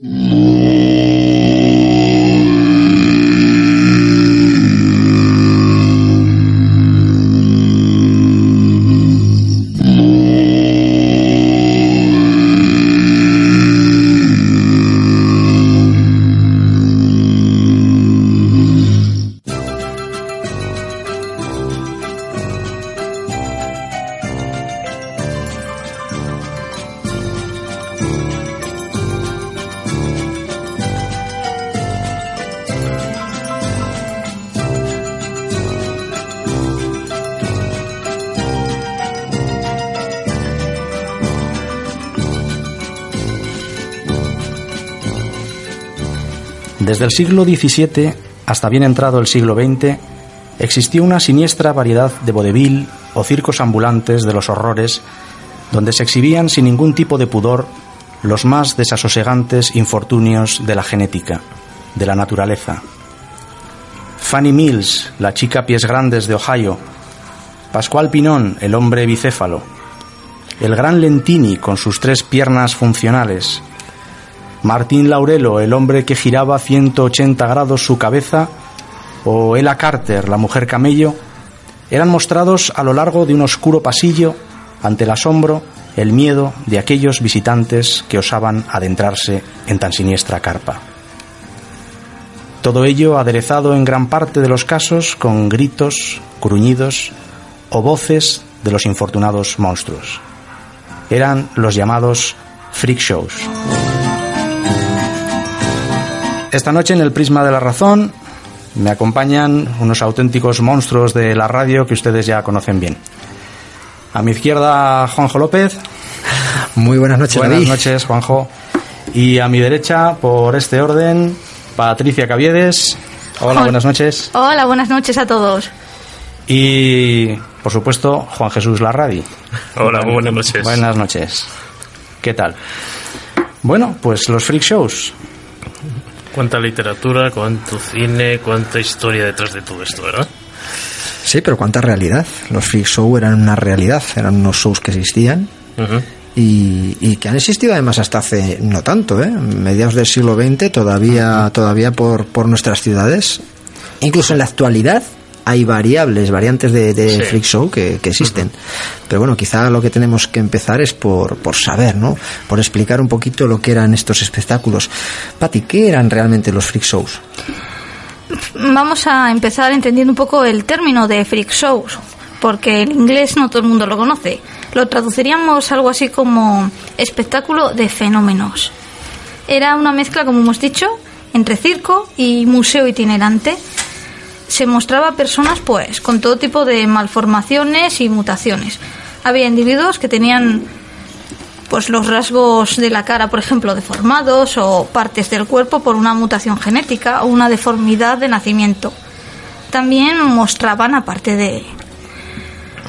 Mm. Desde el siglo XVII hasta bien entrado el siglo XX, existió una siniestra variedad de vodevil o circos ambulantes de los horrores, donde se exhibían sin ningún tipo de pudor los más desasosegantes infortunios de la genética, de la naturaleza. Fanny Mills, la chica pies grandes de Ohio, Pascual Pinón, el hombre bicéfalo, el gran Lentini con sus tres piernas funcionales, Martín Laurelo, el hombre que giraba 180 grados su cabeza, o Ella Carter, la mujer camello, eran mostrados a lo largo de un oscuro pasillo ante el asombro, el miedo de aquellos visitantes que osaban adentrarse en tan siniestra carpa. Todo ello aderezado en gran parte de los casos con gritos, gruñidos o voces de los infortunados monstruos. Eran los llamados freak shows. Esta noche en el Prisma de la Razón me acompañan unos auténticos monstruos de la radio que ustedes ya conocen bien. A mi izquierda, Juanjo López. Muy buenas noches, Buenas noches, Juanjo. Y a mi derecha, por este orden, Patricia Caviedes. Hola, buenas noches. Hola, buenas noches a todos. Y, por supuesto, Juan Jesús Larradi. Hola, muy buenas noches. Buenas noches. ¿Qué tal? Bueno, pues los freak shows. Cuánta literatura, cuánto cine, cuánta historia detrás de todo esto, ¿verdad? Sí, pero cuánta realidad. Los freak show eran una realidad, eran unos shows que existían Ujú. y, y que han existido además hasta hace no tanto, ¿eh? mediados del siglo XX, todavía, todavía por, por nuestras ciudades. Incluso en la actualidad hay variables, variantes de, de Sí. freak show que, que existen. Pero bueno, quizá lo que tenemos que empezar es por, por saber, ¿no? Por explicar un poquito lo que eran estos espectáculos. Pati, ¿qué eran realmente los freak shows? Vamos a empezar entendiendo un poco el término de freak shows, porque el inglés no todo el mundo lo conoce. Lo traduciríamos algo así como espectáculo de fenómenos. Era una mezcla, como hemos dicho, entre circo y museo itinerante. Se mostraba a personas pues con todo tipo de malformaciones y mutaciones. Había individuos que tenían pues los rasgos de la cara, por ejemplo, deformados o partes del cuerpo por una mutación genética o una deformidad de nacimiento. También mostraban, aparte de,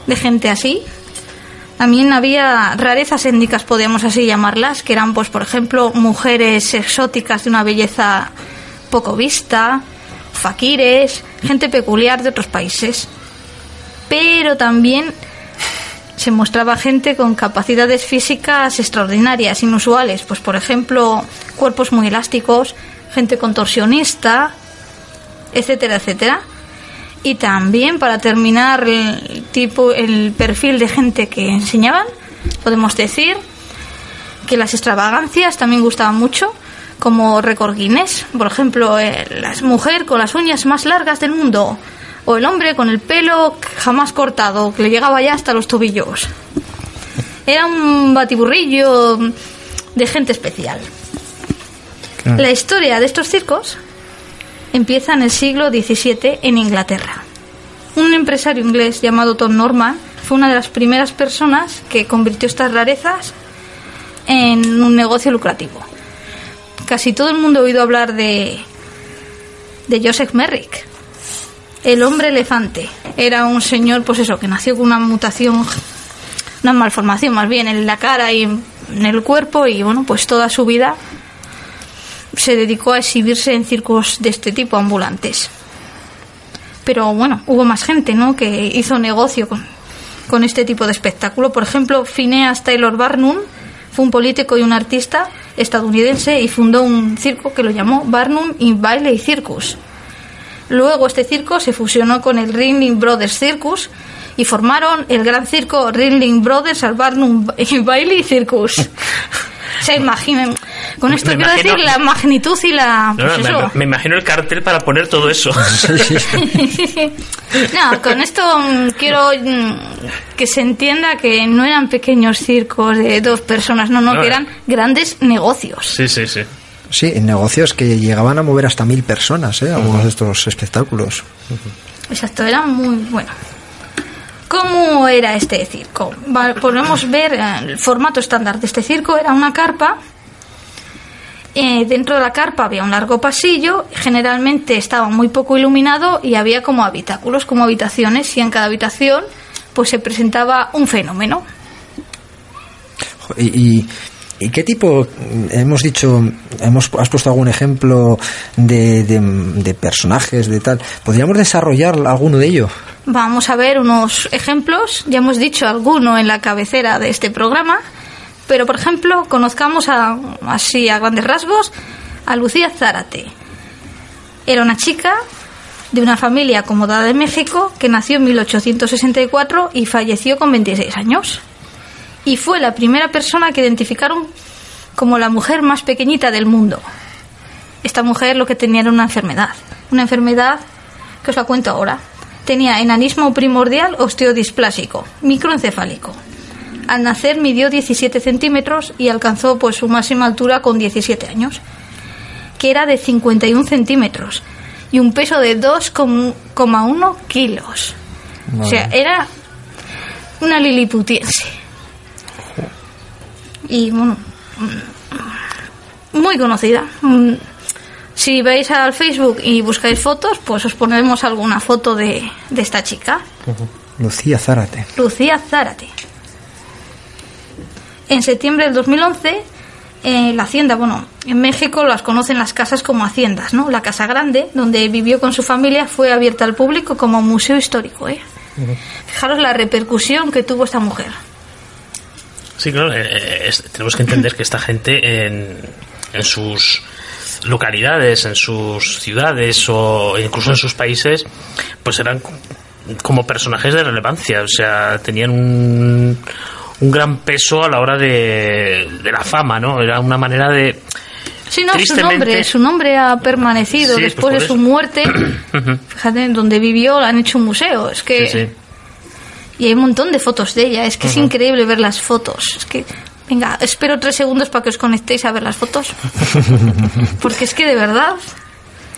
de gente así, también había rarezas étnicas, podríamos así llamarlas, que eran, pues, por ejemplo, mujeres exóticas de una belleza poco vista, faquires, gente peculiar de otros países. Pero también se mostraba gente con capacidades físicas extraordinarias, inusuales, pues por ejemplo, cuerpos muy elásticos, gente contorsionista, etcétera, etcétera. Y también para terminar el tipo el perfil de gente que enseñaban, podemos decir que las extravagancias también gustaban mucho, como récord Guinness, por ejemplo, eh, la mujer con las uñas más largas del mundo o el hombre con el pelo jamás cortado, que le llegaba ya hasta los tobillos. Era un batiburrillo de gente especial. La historia de estos circos empieza en el siglo XVII en Inglaterra. Un empresario inglés llamado Tom Norman fue una de las primeras personas que convirtió estas rarezas en un negocio lucrativo. Casi todo el mundo ha oído hablar de, de Joseph Merrick, el hombre elefante. Era un señor, pues eso, que nació con una mutación, una malformación más bien en la cara y en el cuerpo y bueno, pues toda su vida se dedicó a exhibirse en circos de este tipo ambulantes. Pero bueno, hubo más gente, ¿no? Que hizo negocio con, con este tipo de espectáculo. Por ejemplo, Phineas Taylor Barnum fue un político y un artista estadounidense y fundó un circo que lo llamó Barnum in Bailey Circus. Luego este circo se fusionó con el Ringling Brothers Circus y formaron el gran circo Ringling Brothers al Barnum Bailey Circus. Se imaginan. Con esto Me quiero imagino- decir la magnitud y la. No, no, pues me, imagino el cartel para poner todo eso. No, con esto mm, quiero mm, que se entienda que no eran pequeños circos de dos personas, no, no, No, que eh. eran grandes negocios. Sí, sí, sí. Sí, negocios que llegaban a mover hasta mil personas, ¿eh? Algunos de estos espectáculos. Exacto, era muy bueno. ¿Cómo era este circo? Podemos ver eh, el formato estándar de este circo, era una carpa. Eh, dentro de la carpa había un largo pasillo, generalmente estaba muy poco iluminado y había como habitáculos, como habitaciones, y en cada habitación pues se presentaba un fenómeno. ¿Y, y, y qué tipo, hemos dicho, hemos, has puesto algún ejemplo de, de, personajes, de tal? ¿Podríamos desarrollar alguno de ellos? Vamos a ver unos ejemplos. Ya hemos dicho alguno en la cabecera de este programa, pero por ejemplo, conozcamos a, así a grandes rasgos a Lucía Zárate. Era una chica de una familia acomodada de México que nació en 1864 y falleció con 26 años. Y fue la primera persona que identificaron como la mujer más pequeñita del mundo. Esta mujer lo que tenía era una enfermedad. Una enfermedad que os la cuento ahora. Tenía enanismo primordial osteodisplásico, microencefálico. Al nacer midió 17 centímetros y alcanzó pues su máxima altura con 17 años, que era de 51 centímetros y un peso de 2,1 kilos. O sea, era una liliputiense. Y bueno, muy conocida. Mm, Si vais al Facebook y buscáis fotos, pues os ponemos alguna foto de, de esta chica, Lucía Zárate. Lucía Zárate. En septiembre del 2011, eh, la hacienda, bueno, en México las conocen las casas como haciendas, ¿no? La Casa Grande, donde vivió con su familia, fue abierta al público como museo histórico, ¿eh? Fijaros la repercusión que tuvo esta mujer. Sí, claro, eh, es- tenemos que entender que esta gente en, en sus localidades, en sus ciudades o incluso en sus países, pues eran como personajes de relevancia, o sea, tenían un, un gran peso a la hora de, de la fama, ¿no? Era una manera de... Sí, no, su nombre, su nombre ha permanecido Sí, después pues de su muerte. Fíjate, en donde vivió han hecho un museo. Es que Sí, sí. Y hay un montón de fotos de ella. Es que es increíble ver las fotos. Es que, venga, espero tres segundos para que os conectéis a ver las fotos. Porque es que de verdad.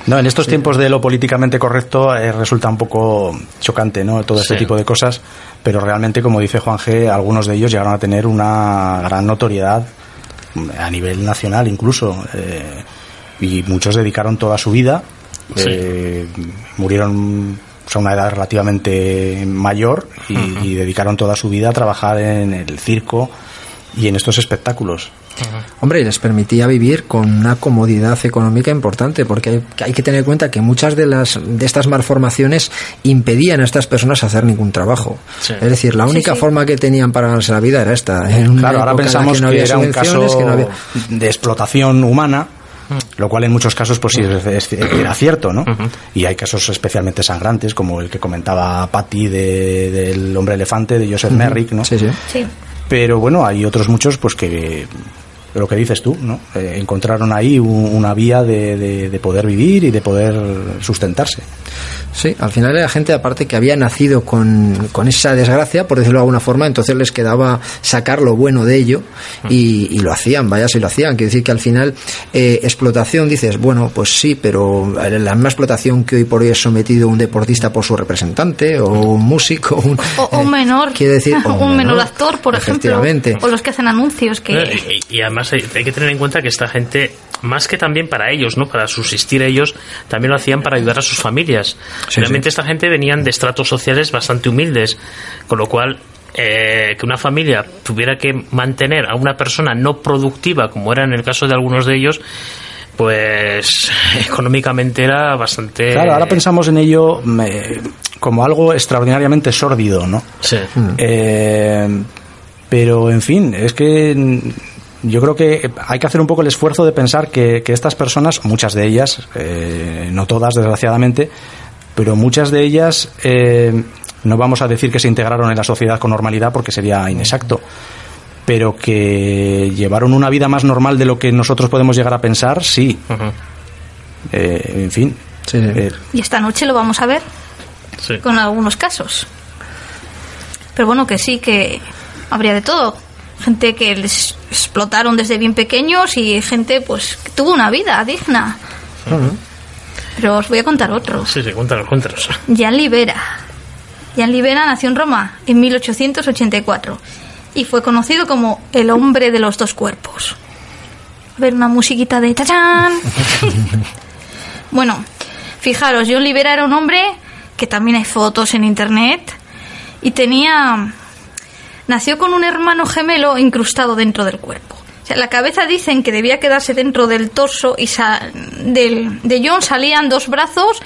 No, en estos tiempos de lo políticamente correcto eh, resulta un poco chocante, ¿no? Todo este Sí. tipo de cosas, pero realmente, como dice Juan G, algunos de ellos llegaron a tener una gran notoriedad mm, a nivel nacional incluso, eh, y muchos dedicaron toda su vida, Sí. eh, murieron pues, a una edad relativamente mayor y, y dedicaron toda su vida a trabajar en el circo y en estos espectáculos. Hombre, y les permitía vivir con una comodidad económica importante, porque hay, que- hay que tener en cuenta que muchas de las de estas malformaciones impedían a estas personas hacer ningún trabajo. Sí. Es decir, la única sí. forma que tenían para ganarse la vida era esta. En una Claro, ahora pensamos que, no había era un caso que no había- de explotación humana, lo cual en muchos casos pues sí es- era cierto, ¿no? Y hay casos especialmente sangrantes, como el que comentaba Patty de- del hombre elefante de Joseph Merrick, ¿no? Sí, sí. Sí. Pero bueno, hay otros muchos pues que lo que dices tú, ¿no? Eh, encontraron ahí un- una vía de, de- de poder vivir y de poder sustentarse. Sí, al final era gente aparte que había nacido con, con esa desgracia, por decirlo de alguna forma, entonces les quedaba sacar lo bueno de ello y, y lo hacían, vaya si lo hacían. Quiere decir que al final eh, explotación dices, bueno, pues sí, pero la misma explotación que hoy por hoy es sometido un deportista por su representante o un músico, un, O, eh, un menor. quiere decir, o un menor actor, por ejemplo. O los que hacen anuncios que. Y además hay, hay que tener en cuenta que esta gente, más que también para ellos, ¿no? Para subsistir ellos, también lo hacían para ayudar a sus familias. Sí, Realmente sí. esta gente venían de estratos sociales bastante humildes, con lo cual eh, que una familia tuviera que mantener a una persona no productiva, como era en el caso de algunos de ellos, pues económicamente era bastante... Claro, ahora pensamos en ello eh, como algo extraordinariamente sórdido, ¿no? Sí. Eh, pero, en fin, es que yo creo que hay que hacer un poco el esfuerzo de pensar que, que estas personas, muchas de ellas, eh, no todas desgraciadamente, pero muchas de ellas eh, no vamos a decir que se integraron en la sociedad con normalidad porque sería inexacto, pero que llevaron una vida más normal de lo que nosotros podemos llegar a pensar, sí. Eh, en fin. Sí, sí. eh, Y esta noche lo vamos a ver Sí. con algunos casos. Pero bueno, que sí, que habría de todo. Gente que les explotaron desde bien pequeños y gente pues que tuvo una vida digna. Pero os voy a contar otro. Sí, sí, cuéntanos, cuéntanos. Jan Libera. Jan Libera nació en Roma en 1884 y fue conocido como el hombre de los dos cuerpos. A ver, una musiquita de tachán. bueno, fijaros, John Libera era un hombre que también hay fotos en internet y tenía nació con un hermano gemelo incrustado dentro del cuerpo. O sea, la cabeza dicen que debía quedarse dentro del torso y del, de John salían dos brazos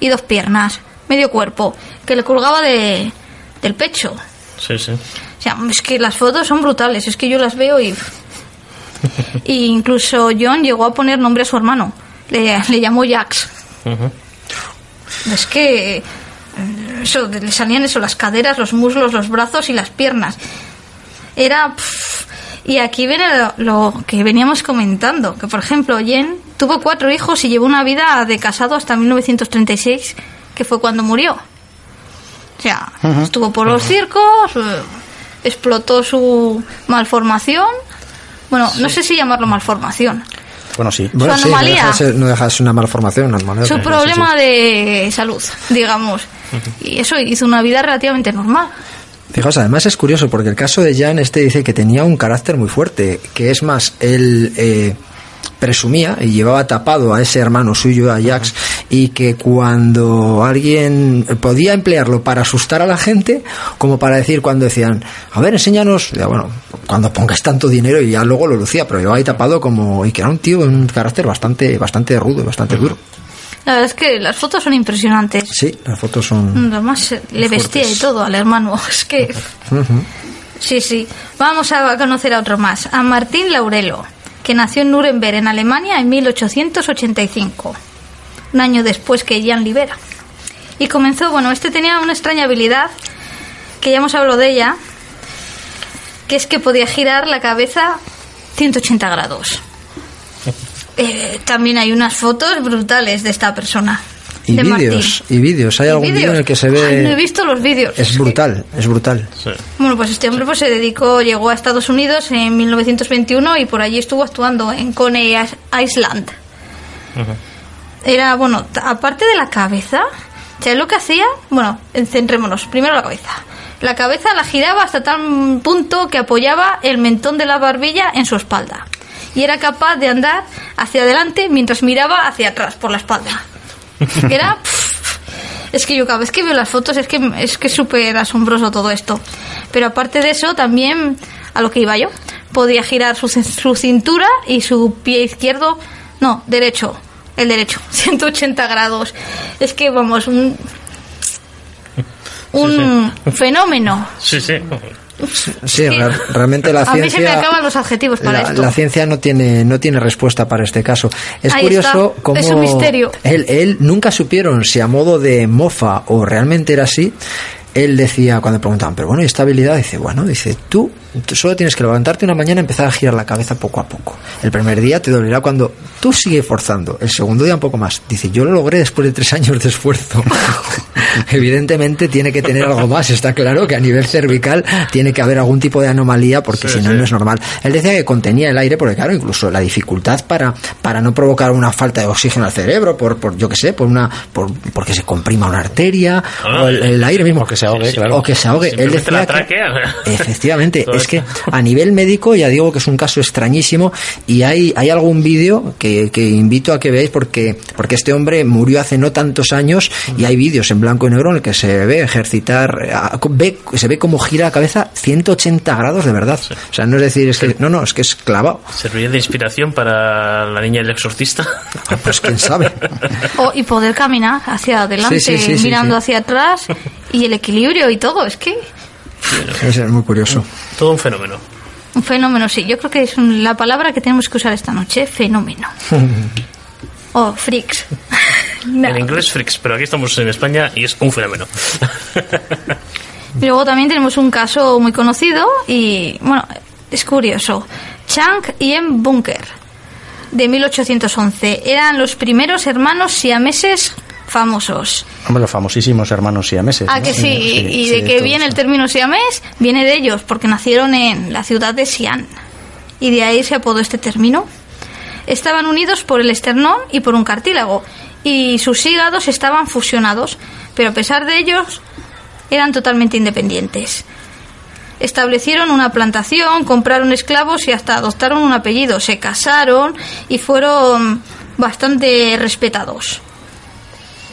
y dos piernas, medio cuerpo, que le colgaba de, del pecho. Sí, sí. O sea, es que las fotos son brutales, es que yo las veo y... y incluso John llegó a poner nombre a su hermano, le, le llamó Jax. Es que eso, le salían eso, las caderas, los muslos, los brazos y las piernas. Era... pff, y aquí viene lo, lo que veníamos comentando, que por ejemplo Jen tuvo cuatro hijos y llevó una vida de casado hasta 1936, que fue cuando murió. O sea, estuvo por los circos, eh, explotó su malformación. Bueno, no sé si llamarlo malformación. bueno, sí. Bueno, Su sí, no deja, de ser- no deja de ser una malformación, una su sí, problema de salud, digamos. Y eso hizo una vida relativamente normal. Fijaos, además es curioso porque el caso de Jan este dice que tenía un carácter muy fuerte, que es más, él eh, presumía y llevaba tapado a ese hermano suyo, a Jax, y que cuando alguien podía emplearlo para asustar a la gente, como para decir cuando decían, a ver, enséñanos, ya, bueno, cuando pongas tanto dinero y ya luego lo lucía, pero llevaba ahí tapado como, y que era un tío un carácter bastante, bastante rudo, bastante duro. La verdad es que las fotos son impresionantes. Sí, las fotos son... Además, eh, le vestía y todo al hermano. Es que. Sí, sí. Vamos a conocer a otro más. A Martín Laurelo, que nació en Nuremberg, en Alemania, en 1885. Un año después que Jan Libera. Y comenzó, bueno, este tenía una extraña habilidad, que ya hemos hablado de ella, que es que podía girar la cabeza 180 grados. Eh, también hay unas fotos brutales de esta persona. Y vídeos, y vídeos. Hay ¿Y algún vídeo en el que se ve... Ay, no he visto los vídeos. Es brutal, es brutal. Sí. Bueno, pues este hombre pues se dedicó, llegó a Estados Unidos en 1921 y por allí estuvo actuando en Coney Is- Island. Era, bueno, t- aparte de la cabeza, ¿sabes lo que hacía? Bueno, centrémonos, primero la cabeza. La cabeza la giraba hasta tal punto que apoyaba el mentón de la barbilla en su espalda. Y era capaz de andar hacia adelante mientras miraba hacia atrás por la espalda. Era... pff, es que yo cada vez que veo las fotos es que es que súper asombroso todo esto. Pero aparte de eso, también a lo que iba yo, podía girar su, su cintura y su pie izquierdo, no, derecho, el derecho, 180 grados. Es que vamos, un, un fenómeno. Sí, sí. Sí, re- realmente la A mí se me ciencia... acaban los adjetivos para la, esto. la ciencia no tiene no tiene respuesta para este caso. Es Ahí curioso está, cómo es un misterio. Él, él nunca supieron si a modo de mofa o realmente era así. Él decía cuando preguntaban, pero bueno, ¿y esta habilidad? Dice, bueno, dice, tú solo tienes que levantarte una mañana y empezar a girar la cabeza poco a poco. El primer día te dolerá cuando tú sigues forzando. El segundo día un poco más. Dice, yo lo logré después de tres años de esfuerzo. Evidentemente tiene que tener algo más. Está claro que a nivel cervical tiene que haber algún tipo de anomalía porque Sí, si no, sí. no es normal. Él decía que contenía el aire porque, claro, incluso la dificultad para, para no provocar una falta de oxígeno al cerebro, por, por yo que sé, por una, por, porque se comprima una arteria, Ah, o el, el aire mismo. o que se ahogue, claro. O que se ahogue. Él decía la que- efectivamente, es que a nivel médico ya digo que es un caso extrañísimo y hay, hay algún vídeo que, que invito a que veáis porque, porque este hombre murió hace no tantos años y hay vídeos en blanco y negro en el que se ve ejercitar, ve, se ve cómo gira la cabeza 180 grados de verdad. O sea, no es decir, es que, no, no, es que es clavado. ¿Serviría de inspiración para la niña del exorcista? Pues quién sabe. O- y poder caminar hacia adelante, Sí, sí, sí, sí, mirando sí. hacia atrás y el equilibrio y todo. Es que Es muy curioso. Todo un fenómeno. Un fenómeno, sí. Yo creo que es un- la palabra que tenemos que usar esta noche, fenómeno. o freaks. No. En inglés freaks, pero aquí estamos en España y es un fenómeno. Y luego también tenemos un caso muy conocido y, bueno, es curioso. Chang y M. Bunker, de 1811. Eran los primeros hermanos siameses famosos. Hombre, los famosísimos hermanos siameses. Ah, ¿no? que sí, y de sí, que viene el término siamés, viene de ellos, porque nacieron en la ciudad de Xi'an. Y de ahí se apodó este término. Estaban unidos por el esternón y por un cartílago, y sus hígados estaban fusionados, pero a pesar de ellos, eran totalmente independientes. Establecieron una plantación, compraron esclavos y hasta adoptaron un apellido. Se casaron y fueron bastante respetados.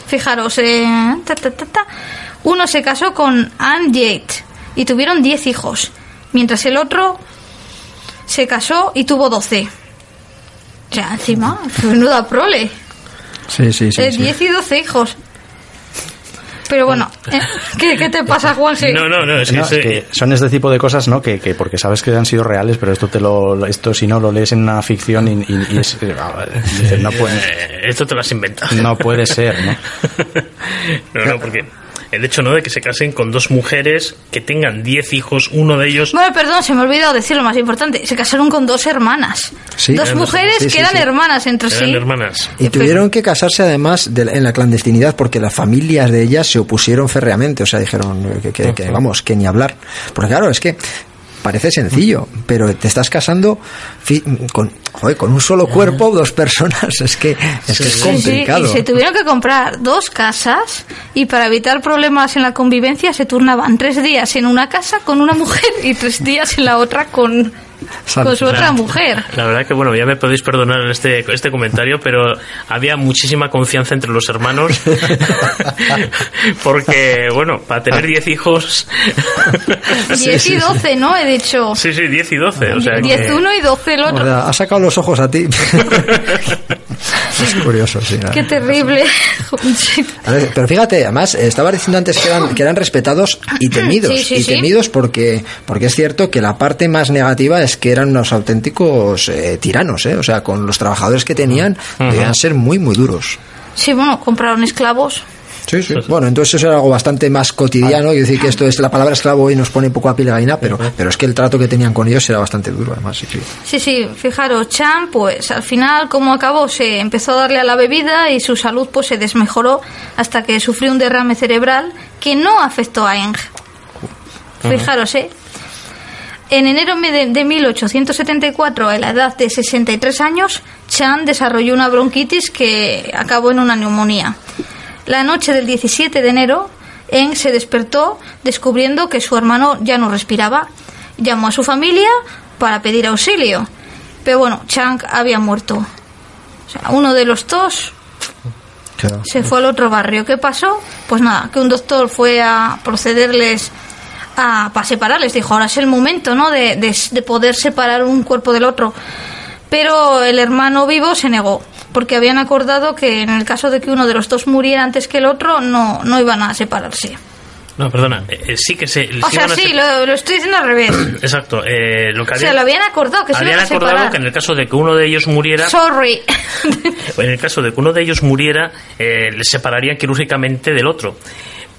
Fijaros, eh, ta, ta, ta, ta. uno se casó con Anne Yates y tuvieron 10 hijos, mientras el otro se casó y tuvo 12. O sea, encima, menuda prole. Sí, sí, sí. Eh, sí. 10 y 12 hijos. Pero bueno, eh, ¿qué, qué te pasa, Juan? Sí. No, no, no, es que, No, ese- es que son este tipo de cosas, ¿no? Que, que porque sabes que han sido reales, pero esto te lo, esto si no lo lees en una ficción y, y- y es, ah, dices, no puede, eh, esto te lo has inventado. no puede ser, ¿no? no, no, porque el hecho no de que se casen con dos mujeres que tengan 10 hijos, uno de ellos Bueno, perdón, se me ha olvidado decir lo más importante. Se casaron con dos hermanas. Sí, dos mujeres sí, que eran sí. hermanas entre eran sí. hermanas. Y tuvieron que casarse además de- en la clandestinidad porque las familias de ellas se opusieron férreamente, o sea, dijeron que, que- que, vamos, que ni hablar. Porque claro, es que parece sencillo, pero te estás casando fi- con, joder, con un solo cuerpo, dos personas, es que es, que es Sí, sí, complicado. y se tuvieron que comprar dos casas y para evitar problemas en la convivencia se turnaban tres días en una casa con una mujer y tres días en la otra con, con su otra mujer. La verdad que bueno, ya me podéis perdonar este, este comentario, pero había muchísima confianza entre los hermanos. porque, bueno, para tener 10 hijos. 10 y 12, ¿no? He dicho. Sí, sí, 10 y 12. O sea, 10 que- uno y 12 el O otro. sea, ha sacado los ojos a ti. es curioso, sí. Qué terrible. Sí. A ver, pero fíjate, además, eh, estaba diciendo antes que eran, que eran respetados y temidos. Sí, sí, y sí. temidos porque, porque es cierto que la parte más negativa es que eran unos auténticos eh, tiranos, ¿eh? O sea, con los trabajadores que tenían, debían ser muy, muy duros. Sí, bueno, compraron esclavos. Sí, sí. Bueno, entonces eso era algo bastante más cotidiano. Y decir que esto es la palabra esclavo hoy nos pone un poco a piel de gallina, pero, pero es que el trato que tenían con ellos era bastante duro, además. Sí, sí. Sí, sí, fijaros, Chan, pues al final, como acabó, se empezó a darle a la bebida y su salud pues se desmejoró hasta que sufrió un derrame cerebral que no afectó a Eng. Fijaros, ¿eh? En enero de, de 1874, a la edad de 63 años, Chan desarrolló una bronquitis que acabó en una neumonía. La noche del 17 de enero, Eng se despertó descubriendo que su hermano ya no respiraba. Llamó a su familia para pedir auxilio. Pero bueno, Chang había muerto. O sea, uno de los dos Claro. se fue al otro barrio. ¿Qué pasó? Pues nada, que un doctor fue a procederles a, para separarles. Dijo, ahora es el momento, ¿no? De, de- de poder separar un cuerpo del otro. Pero el hermano vivo se negó, porque habían acordado que en el caso de que uno de los dos muriera antes que el otro, no, no iban a separarse. No, perdona, eh, eh, sí que se. O se sea, sí, lo, lo estoy diciendo al revés. Exacto, eh, lo que O sea, lo habían acordado, que se habían acordado separar. que en el caso de que uno de ellos muriera, Sorry. en el caso de que uno de ellos muriera, eh, les separarían quirúrgicamente del otro.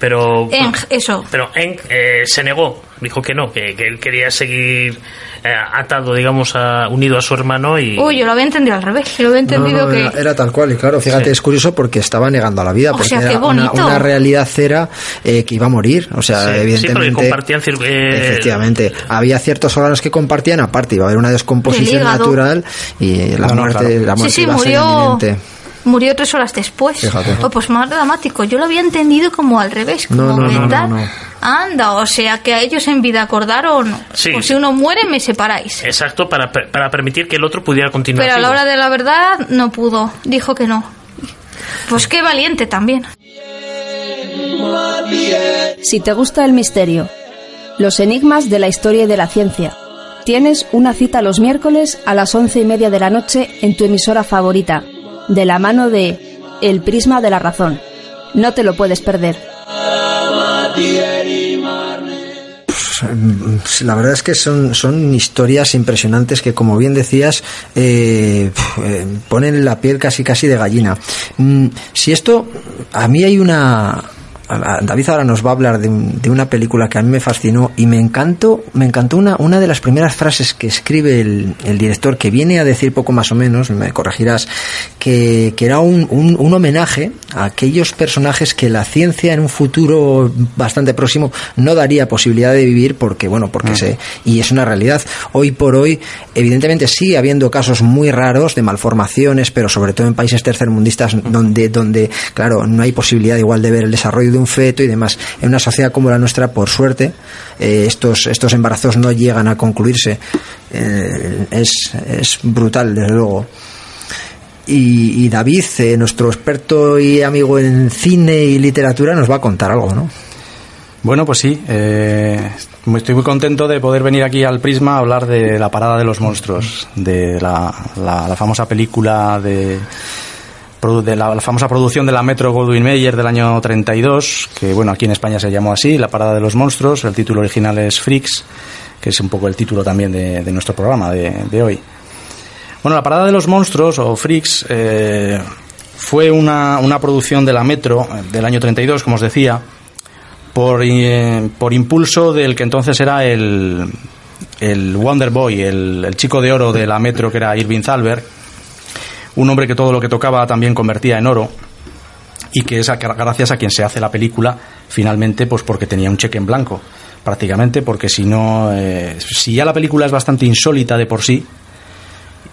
Pero. Eng, eso. Pero Eng eh, se negó, dijo que no, que, que él quería seguir eh, atado, digamos, a, unido a su hermano y. Uy, yo lo había entendido al revés. Yo lo había entendido no, que... era, era tal cual, y claro, fíjate, es curioso porque estaba negando a la vida, O porque sea, era una, bonito. una realidad cera eh, que iba a morir, o sea, Sí, sí, evidentemente. porque compartían cir- eh, Efectivamente, había ciertos órganos que compartían, aparte iba a haber una descomposición natural y la No, muerte, claro. la Sí, muerte sí, iba a ser inminente. Murió tres horas después. Fíjate. Oh, pues más dramático. Yo lo había entendido como al revés. Como No, no, no, tal. no, no. Anda, o sea que a ellos en vida acordaron. Sí. Pues si uno muere, me separáis. Exacto, para, para permitir que el otro pudiera continuar. Pero a la hora de la verdad, no pudo. Dijo que no. Pues qué valiente también. Si te gusta el misterio, los enigmas de la historia y de la ciencia, tienes una cita los miércoles a las once y media de la noche en tu emisora favorita, de la mano de El Prisma de la Razón. No te lo puedes perder. la verdad es que son, son historias impresionantes que, como bien decías, eh, eh, ponen la piel casi casi de gallina. Mm, si esto, a mí hay una David ahora nos va a hablar de, una película que a mí me fascinó y me encantó, me encantó una, una de las primeras frases que escribe el, director, que viene a decir poco más o menos, me corregirás, que, era un, un, homenaje a aquellos personajes que la ciencia en un futuro bastante próximo no daría posibilidad de vivir porque, bueno, porque se, y es una realidad. Hoy por hoy, evidentemente sigue habiendo casos muy raros de malformaciones, pero sobre todo en países tercermundistas donde, donde, claro, no hay posibilidad igual de ver el desarrollo de un feto y demás. En una sociedad como la nuestra, por suerte, eh, estos, estos embarazos no llegan a concluirse. Eh, es, es brutal, desde luego. Y, David, eh, nuestro experto y amigo en cine y literatura, nos va a contar algo, ¿no? Bueno, pues sí. estoy muy contento de poder venir aquí al Prisma a hablar de La Parada de los Monstruos, de la, la famosa película de la, famosa producción de la Metro Goldwyn Mayer del año 32, que bueno, aquí en España se llamó así, La Parada de los Monstruos, el título original es Freaks, que es un poco el título también de, nuestro programa de, hoy. Bueno, La Parada de los Monstruos, o Freaks, eh, fue una, una, producción de la Metro del año 32, como os decía, por, eh, por impulso del que entonces era el, el Wonder Boy, el, el chico de oro de la Metro, que era Irving Thalberg, un hombre que todo lo que tocaba también convertía en oro y que es gracias a quien se hace la película finalmente pues porque tenía un cheque en blanco prácticamente porque si no eh, si ya la película es bastante insólita de por sí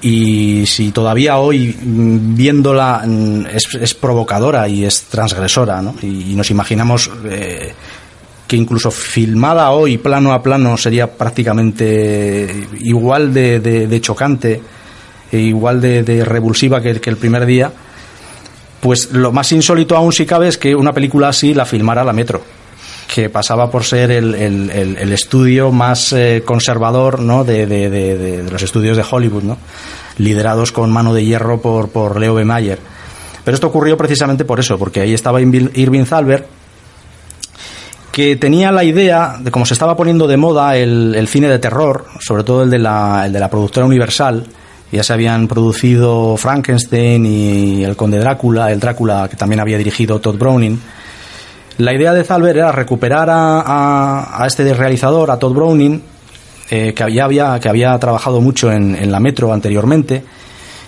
y si todavía hoy mm, viéndola mm, es, provocadora y es transgresora ¿no? y, nos imaginamos eh, que incluso filmada hoy plano a plano sería prácticamente igual de chocante e igual de, revulsiva que, el primer día, pues lo más insólito aún si cabe es que una película así la filmara la Metro que pasaba por ser el, el, estudio más eh, conservador ¿no? De, los estudios de Hollywood, ¿no? liderados con mano de hierro por, por Leo B. Mayer. Pero esto ocurrió precisamente por eso, porque ahí estaba Irving Thalberg, que tenía la idea de cómo se estaba poniendo de moda el, cine de terror, sobre todo el de la, el de la productora Universal, ya se habían producido Frankenstein y el Conde Drácula, el Drácula que también había dirigido Todd Browning. La idea de Zalber era recuperar a, a, este realizador, a Todd Browning, eh, que, ya había, que había trabajado mucho en, la Metro anteriormente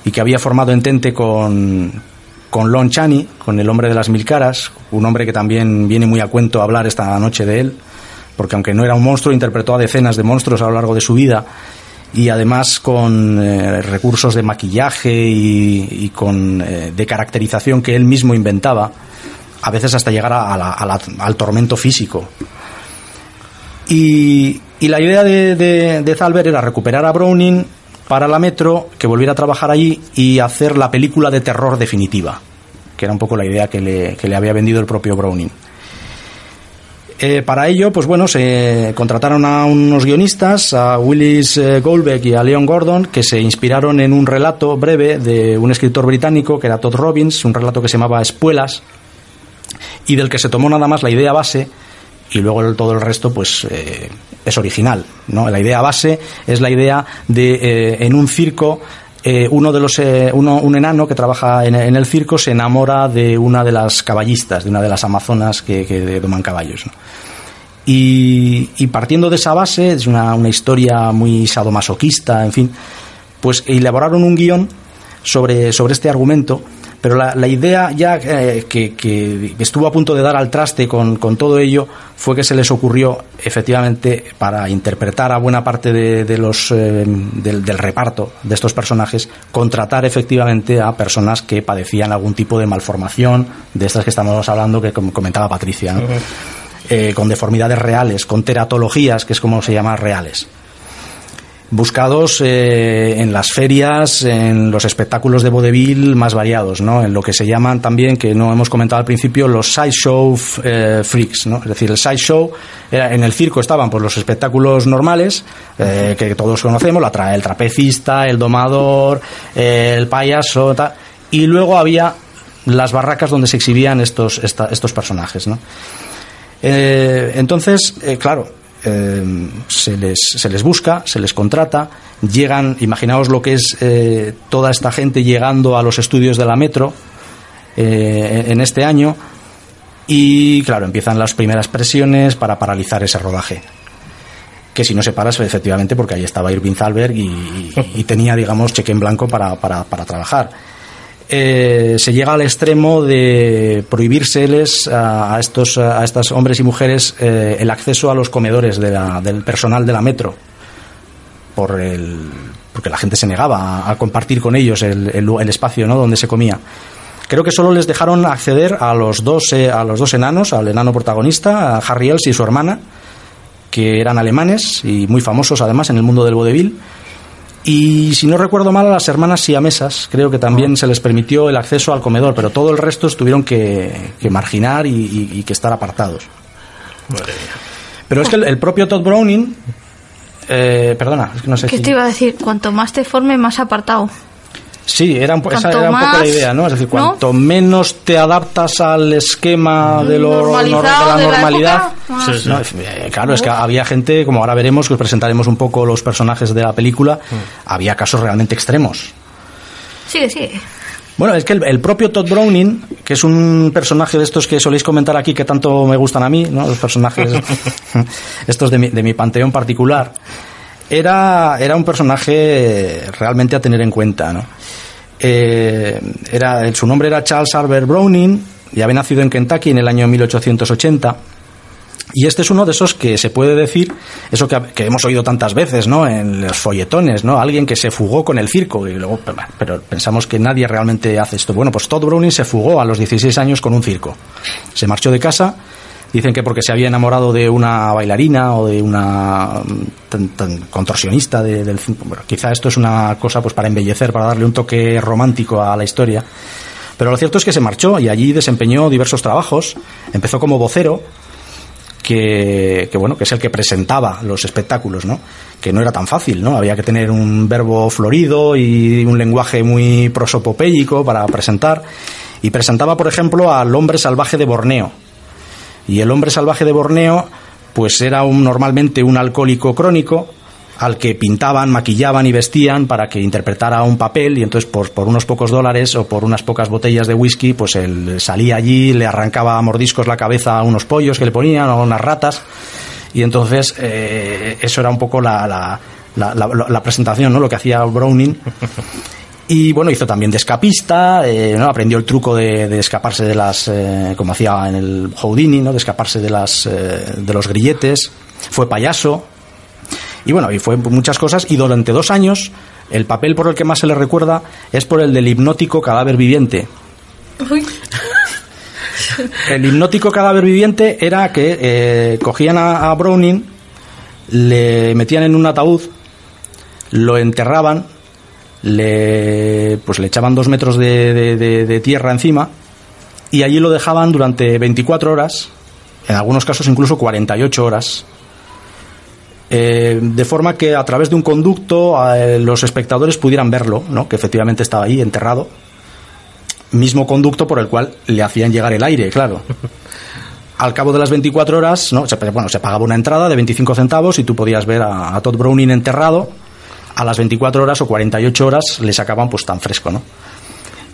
y que había formado entente con, con Lon Chaney, con el hombre de las mil caras, un hombre que también viene muy a cuento hablar esta noche de él, porque aunque no era un monstruo, interpretó a decenas de monstruos a lo largo de su vida y además con eh, recursos de maquillaje y, con eh, de caracterización que él mismo inventaba, a veces hasta llegar al tormento físico. Y, la idea de, de, era recuperar a Browning para la Metro, que volviera a trabajar allí y hacer la película de terror definitiva, que era un poco la idea que le había vendido el propio Browning. Eh, para ello, pues bueno, se contrataron a unos guionistas, a Willis eh, Goldbeck y a Leon Gordon, que se inspiraron en un relato breve de un escritor británico que era Todd Robbins, un relato que se llamaba Espuelas, y del que se tomó nada más la idea base y luego todo el resto pues eh, es original no la idea base es la idea de en un circo uno de los un enano que trabaja en, el circo se enamora de una de las caballistas de una de las amazonas que, que doman caballos ¿no? Y, partiendo de esa base, es una, una, historia muy sadomasoquista, en fin, pues elaboraron un guion sobre, sobre este argumento, pero la, la idea ya eh, que, que, estuvo a punto de dar al traste con, con, todo ello fue que se les ocurrió, efectivamente, para interpretar a buena parte de, de los, eh, del, del, reparto de estos personajes, contratar efectivamente a personas que padecían algún tipo de malformación, de estas que estamos hablando, que comentaba Patricia. ¿no? Eh, con deformidades reales, con teratologías, que es como se llama reales. Buscados eh, en las ferias, en los espectáculos de vodevil más variados, ¿no? en lo que se llaman también, que no hemos comentado al principio, los sideshow eh, freaks. ¿no? Es decir, el sideshow, en el circo estaban pues, los espectáculos normales, que todos conocemos, la el trapecista, el domador, el payaso, y luego había las barracas donde se exhibían estos, estos personajes. ¿no? Eh, entonces, eh, claro, eh, se, les, se les busca, se les contrata, llegan, imaginaos lo que es eh, toda esta gente llegando a los estudios de la Metro eh, en este año y claro, empiezan las primeras presiones para paralizar ese rodaje. Que si no se para es efectivamente porque ahí estaba Irving Thalberg y, y tenía, digamos, cheque en blanco para, para, para trabajar. Eh, se llega al extremo de prohibírseles a, estos a estos hombres y mujeres eh, el acceso a los comedores de la- del personal de la metro. Por el porque la gente se negaba a, compartir con ellos el, el espacio ¿no? donde se comía. Creo que solo les dejaron acceder a los dos eh, a los dos enanos al enano protagonista a Harry Els y su hermana que eran alemanes y muy famosos además en el mundo del vodevil y si no recuerdo mal, a las hermanas siamesas creo que también se les permitió el acceso al comedor, pero todo el resto tuvieron que, que marginar y, y- y que estar apartados. Madre mía. Pero es que el, el propio Todd Browning, eh, perdona, es que no sé ¿Qué si- te iba a decir? Cuanto más te forme, más apartado. Sí, era un, po- esa era un poco la idea, ¿no? Es decir, ¿no? cuanto menos te adaptas al esquema de, lo, Normalizado de la de la normalidad. Sí, sí. No, eh, claro, es que había gente, como ahora veremos, que os presentaremos un poco los personajes de la película, había casos realmente extremos. Sigue, sigue. Bueno, es que el, el propio Todd Browning, que es un personaje de estos que soléis comentar aquí que tanto me gustan a mí, ¿no? los personajes estos de mi, de mi panteón particular, era, era un personaje realmente a tener en cuenta. ¿no? Eh, era, su nombre era Charles Albert Browning y había nacido en Kentucky en el año 1880. Y este es uno de esos que se puede decir, eso que, que hemos oído tantas veces, ¿no? En los folletones, ¿no? Alguien que se fugó con el circo y luego, pero, pensamos que nadie realmente hace esto. Bueno, pues Todd Browning se fugó a los 16 años con un circo. Se marchó de casa, dicen que porque se había enamorado de una bailarina o de una mm, tan- contorsionista de- del. Bueno, quizá esto es una cosa pues para embellecer, para darle un toque romántico a la historia. Pero lo cierto es que se marchó y allí desempeñó diversos trabajos. Empezó como vocero, que, que, bueno que es el que presentaba los espectáculos no que no era tan fácil no había que tener un verbo florido y un lenguaje muy prosopopéyico para presentar y presentaba por ejemplo al hombre salvaje de Borneo y el hombre salvaje de Borneo pues era un, normalmente un alcohólico crónico al que pintaban, maquillaban y vestían para que interpretara un papel y entonces por, por unos pocos dólares o por unas pocas botellas de whisky pues él salía allí, le arrancaba a mordiscos la cabeza a unos pollos que le ponían o a unas ratas y entonces eh, eso era un poco la, la, la, la- la presentación, ¿no? lo que hacía Browning y bueno, hizo también de escapista, eh, ¿no? aprendió el truco de, de escaparse de las, eh, como hacía en el Houdini, ¿no? de escaparse de, las, eh, de los grilletes, fue payaso, y bueno, y fue muchas cosas, y durante dos años el papel por el que más se le recuerda es por el del hipnótico cadáver viviente. El hipnótico cadáver viviente era que cogían a, a Browning, le metían en un ataúd, lo enterraban, le, pues le echaban dos metros de, de- de- de tierra encima y allí lo dejaban durante 24 horas, en algunos casos incluso 48 horas. Eh, de forma que a través de un conducto eh, los espectadores pudieran verlo, ¿no? que efectivamente estaba ahí enterrado. Mismo conducto por el cual le hacían llegar el aire, claro. Al cabo de las 24 horas, ¿no? se, bueno, se pagaba una entrada de 25 centavos y tú podías ver a, a Todd Browning enterrado. A las 24 horas o 48 horas le sacaban pues tan fresco, ¿no?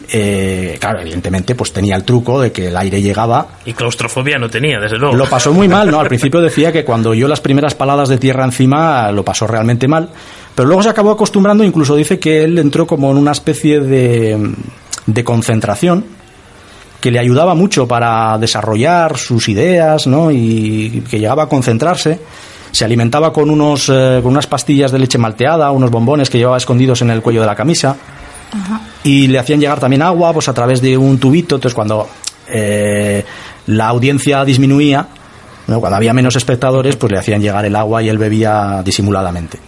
Eh, claro, evidentemente pues tenía el truco de que el aire llegaba Y claustrofobia no tenía, desde luego. lo pasó muy mal, ¿no? Al principio decía que cuando oyó las primeras paladas de tierra encima lo pasó realmente mal, pero luego se acabó acostumbrando, incluso dice que él entró como en una especie de, de concentración que le ayudaba mucho para desarrollar sus ideas, ¿no? Y que llegaba a concentrarse. Se alimentaba con, unos, eh, con unas pastillas de leche malteada, unos bombones que llevaba escondidos en el cuello de la camisa. Y le hacían llegar también agua pues a través de un tubito. Entonces cuando eh, la audiencia disminuía ¿no? cuando había menos espectadores pues le hacían llegar el agua y él bebía disimuladamente.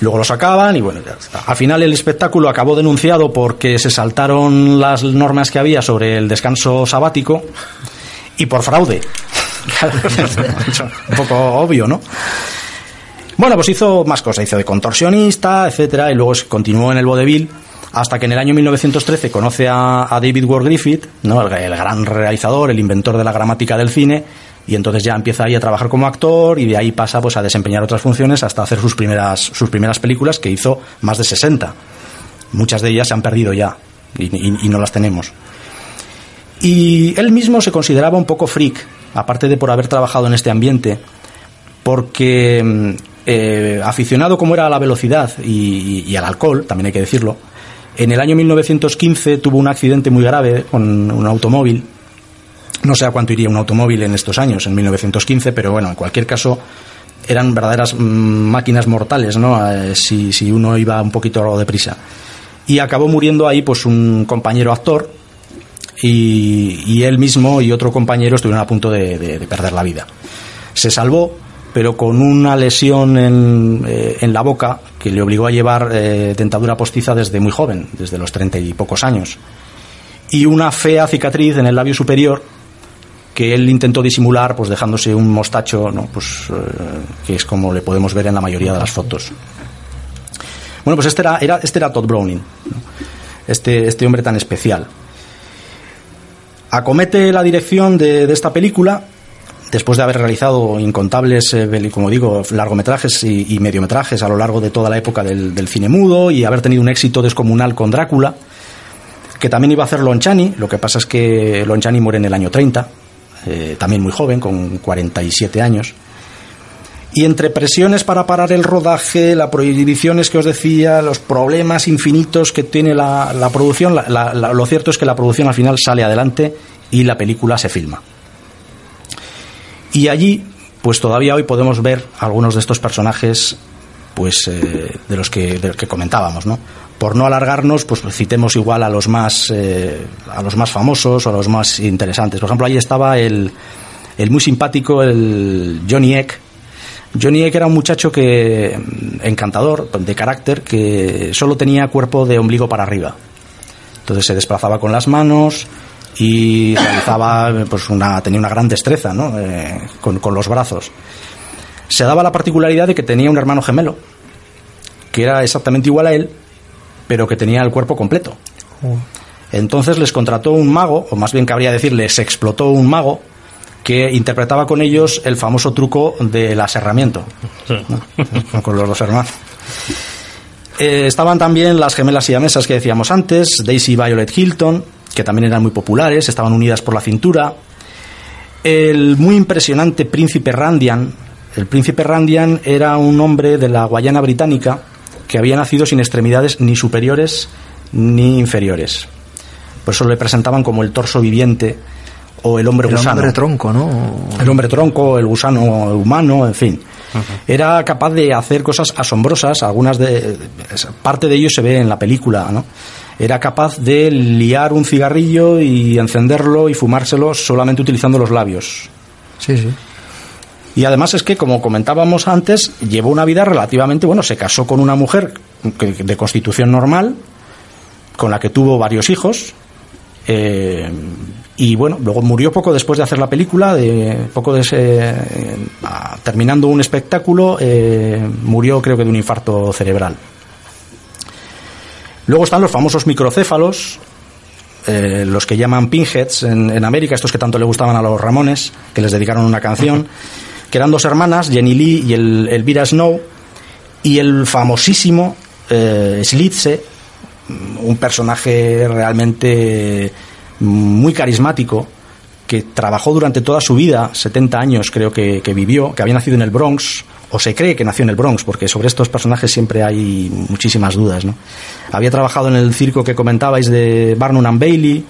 Luego lo sacaban y bueno ya está. al final el espectáculo acabó denunciado porque se saltaron las normas que había sobre el descanso sabático y por fraude un poco obvio no bueno, pues hizo más cosas, hizo de contorsionista, etcétera, y luego continuó en el vodevil hasta que en el año 1913 conoce a, a David Ward Griffith, ¿no? el, el gran realizador, el inventor de la gramática del cine, y entonces ya empieza ahí a trabajar como actor y de ahí pasa pues a desempeñar otras funciones hasta hacer sus primeras sus primeras películas que hizo más de 60 muchas de ellas se han perdido ya y, no las tenemos. Y él mismo se consideraba un poco freak aparte de por haber trabajado en este ambiente porque mm, eh, aficionado como era a la velocidad y al alcohol también hay que decirlo en el año 1915 tuvo un accidente muy grave con un automóvil no sé a cuánto iría un automóvil en estos años, en 1915, pero bueno, en cualquier caso eran verdaderas mm, máquinas mortales, ¿no? Eh, si, si, uno iba un poquito deprisa. Y acabó muriendo ahí pues un compañero actor y, él mismo y otro compañero estuvieron a punto de, perder la vida. Se salvó, pero con una lesión en, eh, en la boca que le obligó a llevar eh, dentadura postiza desde muy joven, desde los treinta y pocos años. Y una fea cicatriz en el labio superior que él intentó disimular pues dejándose un mostacho ¿no? pues, eh, que es como le podemos ver en la mayoría de las fotos bueno pues este era, este era Todd Browning este, este hombre tan especial acomete la dirección de, esta película después de haber realizado incontables, eh, como digo, largometrajes y, mediometrajes a lo largo de toda la época del, cine mudo y haber tenido un éxito descomunal con Drácula, que también iba a hacer Lon Chaney, lo que pasa es que Lon Chaney muere en el año 30, eh, también muy joven, con 47 años. Y entre presiones para parar el rodaje, las prohibiciones que os decía, los problemas infinitos que tiene la, producción, lo cierto es que la producción al final sale adelante y la película se filma. Y allí, pues todavía hoy podemos ver algunos de estos personajes pues eh, de los que, de los que comentábamos, ¿no? por no alargarnos, pues citemos igual a los más eh, a los más famosos o a los más interesantes. Por ejemplo, ahí estaba el, el muy simpático, el Johnny Eck. Johnny Eck era un muchacho que mm, encantador, de carácter, que solo tenía cuerpo de ombligo para arriba. Entonces se desplazaba con las manos y realizaba, pues una, tenía una gran destreza ¿no? Eh, con, con los brazos. Se daba la particularidad de que tenía un hermano gemelo, que era exactamente igual a él, pero que tenía el cuerpo completo. Oh. Entonces les contrató un mago, o más bien cabría decir, les explotó un mago que interpretaba con ellos el famoso truco del aserramiento, con los dos hermanos. Eh, estaban también las gemelas siamesas que decíamos antes, Daisy y Violet Hilton, que también eran muy populares, estaban unidas por la cintura. El muy impresionante príncipe Randian. El príncipe Randian era un hombre de la Guayana británica que había nacido sin extremidades ni superiores ni inferiores. Por eso le presentaban como el torso viviente o el hombre gusano. El hombre tronco, ¿no? El hombre tronco, el gusano humano, en fin. Era capaz de hacer cosas asombrosas, algunas de parte de ello se ve en la película, ¿no? Era capaz de liar un cigarrillo y encenderlo y fumárselo solamente utilizando los labios. Sí, sí. Y además es que, como comentábamos antes, llevó una vida relativamente, bueno, se casó con una mujer de constitución normal, con la que tuvo varios hijos, eh, y bueno, luego murió poco después de hacer la película, de poco de ese, terminando un espectáculo, eh, murió creo que de un infarto cerebral. Luego están los famosos microcéfalos, eh, los que llaman pinheads en, en, América, estos que tanto le gustaban a los Ramones, que les dedicaron una canción. que eran dos hermanas, Jenny Lee y el, Elvira Snow, y el famosísimo eh, Slitze, un personaje realmente muy carismático, que trabajó durante toda su vida, 70 años creo que, vivió, que había nacido en el Bronx, o se cree que nació en el Bronx, porque sobre estos personajes siempre hay muchísimas dudas. ¿no? Había trabajado en el circo que comentabais de Barnum and Bailey,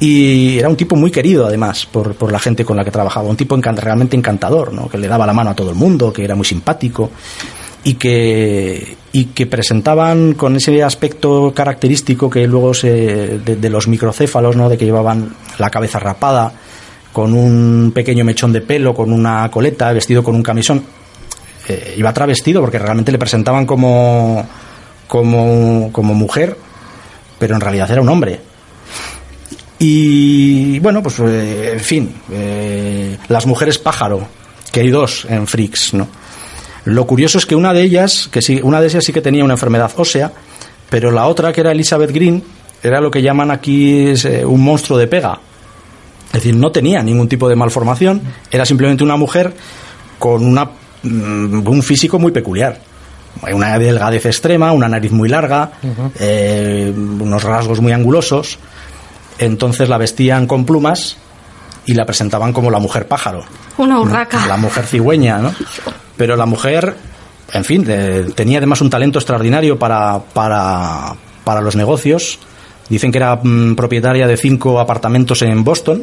y era un tipo muy querido, además, por, por la gente con la que trabajaba. Un tipo realmente encantador, ¿no? que le daba la mano a todo el mundo, que era muy simpático y que, y que presentaban con ese aspecto característico que luego se, de, los microcéfalos, ¿no? de que llevaban la cabeza rapada, con un pequeño mechón de pelo, con una coleta, vestido con un camisón. Eh, iba travestido porque realmente le presentaban como, como, como mujer, pero en realidad era un hombre. Y bueno, pues eh, en fin, eh, las mujeres pájaro, que hay dos en Freaks, ¿no? Lo curioso es que una de ellas, que sí, una de ellas sí que tenía una enfermedad ósea, pero la otra, que era Elizabeth Green, era lo que llaman aquí eh, un monstruo de pega. Es decir, no tenía ningún tipo de malformación, era simplemente una mujer con una, mm, un físico muy peculiar. Una delgadez extrema, una nariz muy larga, eh, unos rasgos muy angulosos. Entonces la vestían con plumas y la presentaban como la mujer pájaro. Una urraca. La mujer cigüeña, ¿no? Pero la mujer, en fin, eh, tenía además un talento extraordinario para, para, para los negocios. Dicen que era mm, propietaria de cinco apartamentos en Boston.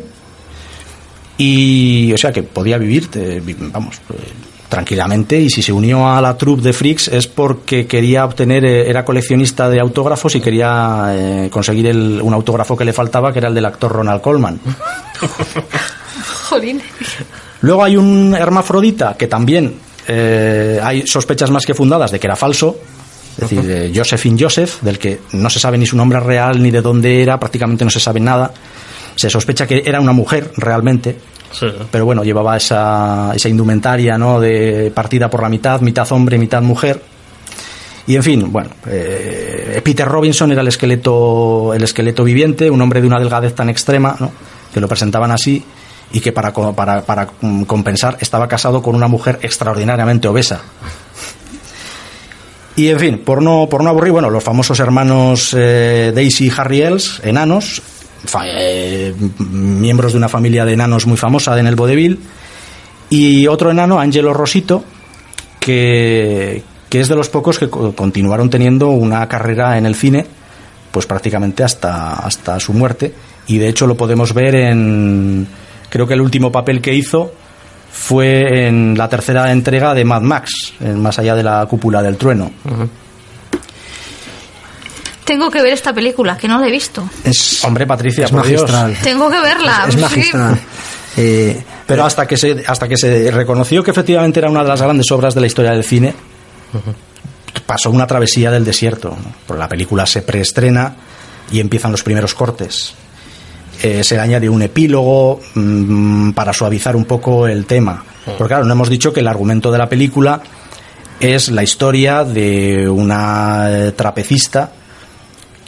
Y, o sea, que podía vivir, eh, vamos, eh, tranquilamente. Y si se unió a la troupe de Freaks es porque quería obtener, eh, era coleccionista de autógrafos y quería conseguir el- un autógrafo que le faltaba, que era el del actor Ronald Coleman. Jolín. Luego hay un hermafrodita que también eh, hay sospechas más que fundadas de que era falso. Es decir, eh, Josephine Joseph, del que no se sabe ni su nombre real ni de dónde era, prácticamente no se sabe nada. Se sospecha que era una mujer realmente, Sí, pero bueno, llevaba esa, esa indumentaria ¿no? de partida por la mitad, mitad hombre, mitad mujer. Y en fin, bueno, eh, Peter Robinson era el esqueleto, el esqueleto viviente, un hombre de una delgadez tan extrema, ¿no? que lo presentaban así, y que para, para, para mm, compensar estaba casado con una mujer extraordinariamente obesa. Y en fin, por no, por no aburrir, bueno, los famosos hermanos eh, Daisy y Harry Els, enanos, fa- eh, miembros de una familia de enanos muy famosa en el vodevil, y otro enano, Angelo Rosito, que, que es de los pocos que co- continuaron teniendo una carrera en el cine, pues prácticamente hasta, hasta su muerte, y de hecho lo podemos ver en, creo que el último papel que hizo fue en la tercera entrega de Mad Max, en Más allá de la cúpula del trueno. Tengo que ver esta película, que no la he visto. Es, Hombre, Patricia, es por Dios. magistral. Tengo que verla. Es magistral. Eh, Pero hasta que se hasta que se reconoció que efectivamente era una de las grandes obras de la historia del cine, pasó una travesía del desierto. ¿no? Porque la película se preestrena y empiezan los primeros cortes. Eh, se le añade un epílogo mm, para suavizar un poco el tema. Porque claro, no hemos dicho que el argumento de la película es la historia de una eh, trapecista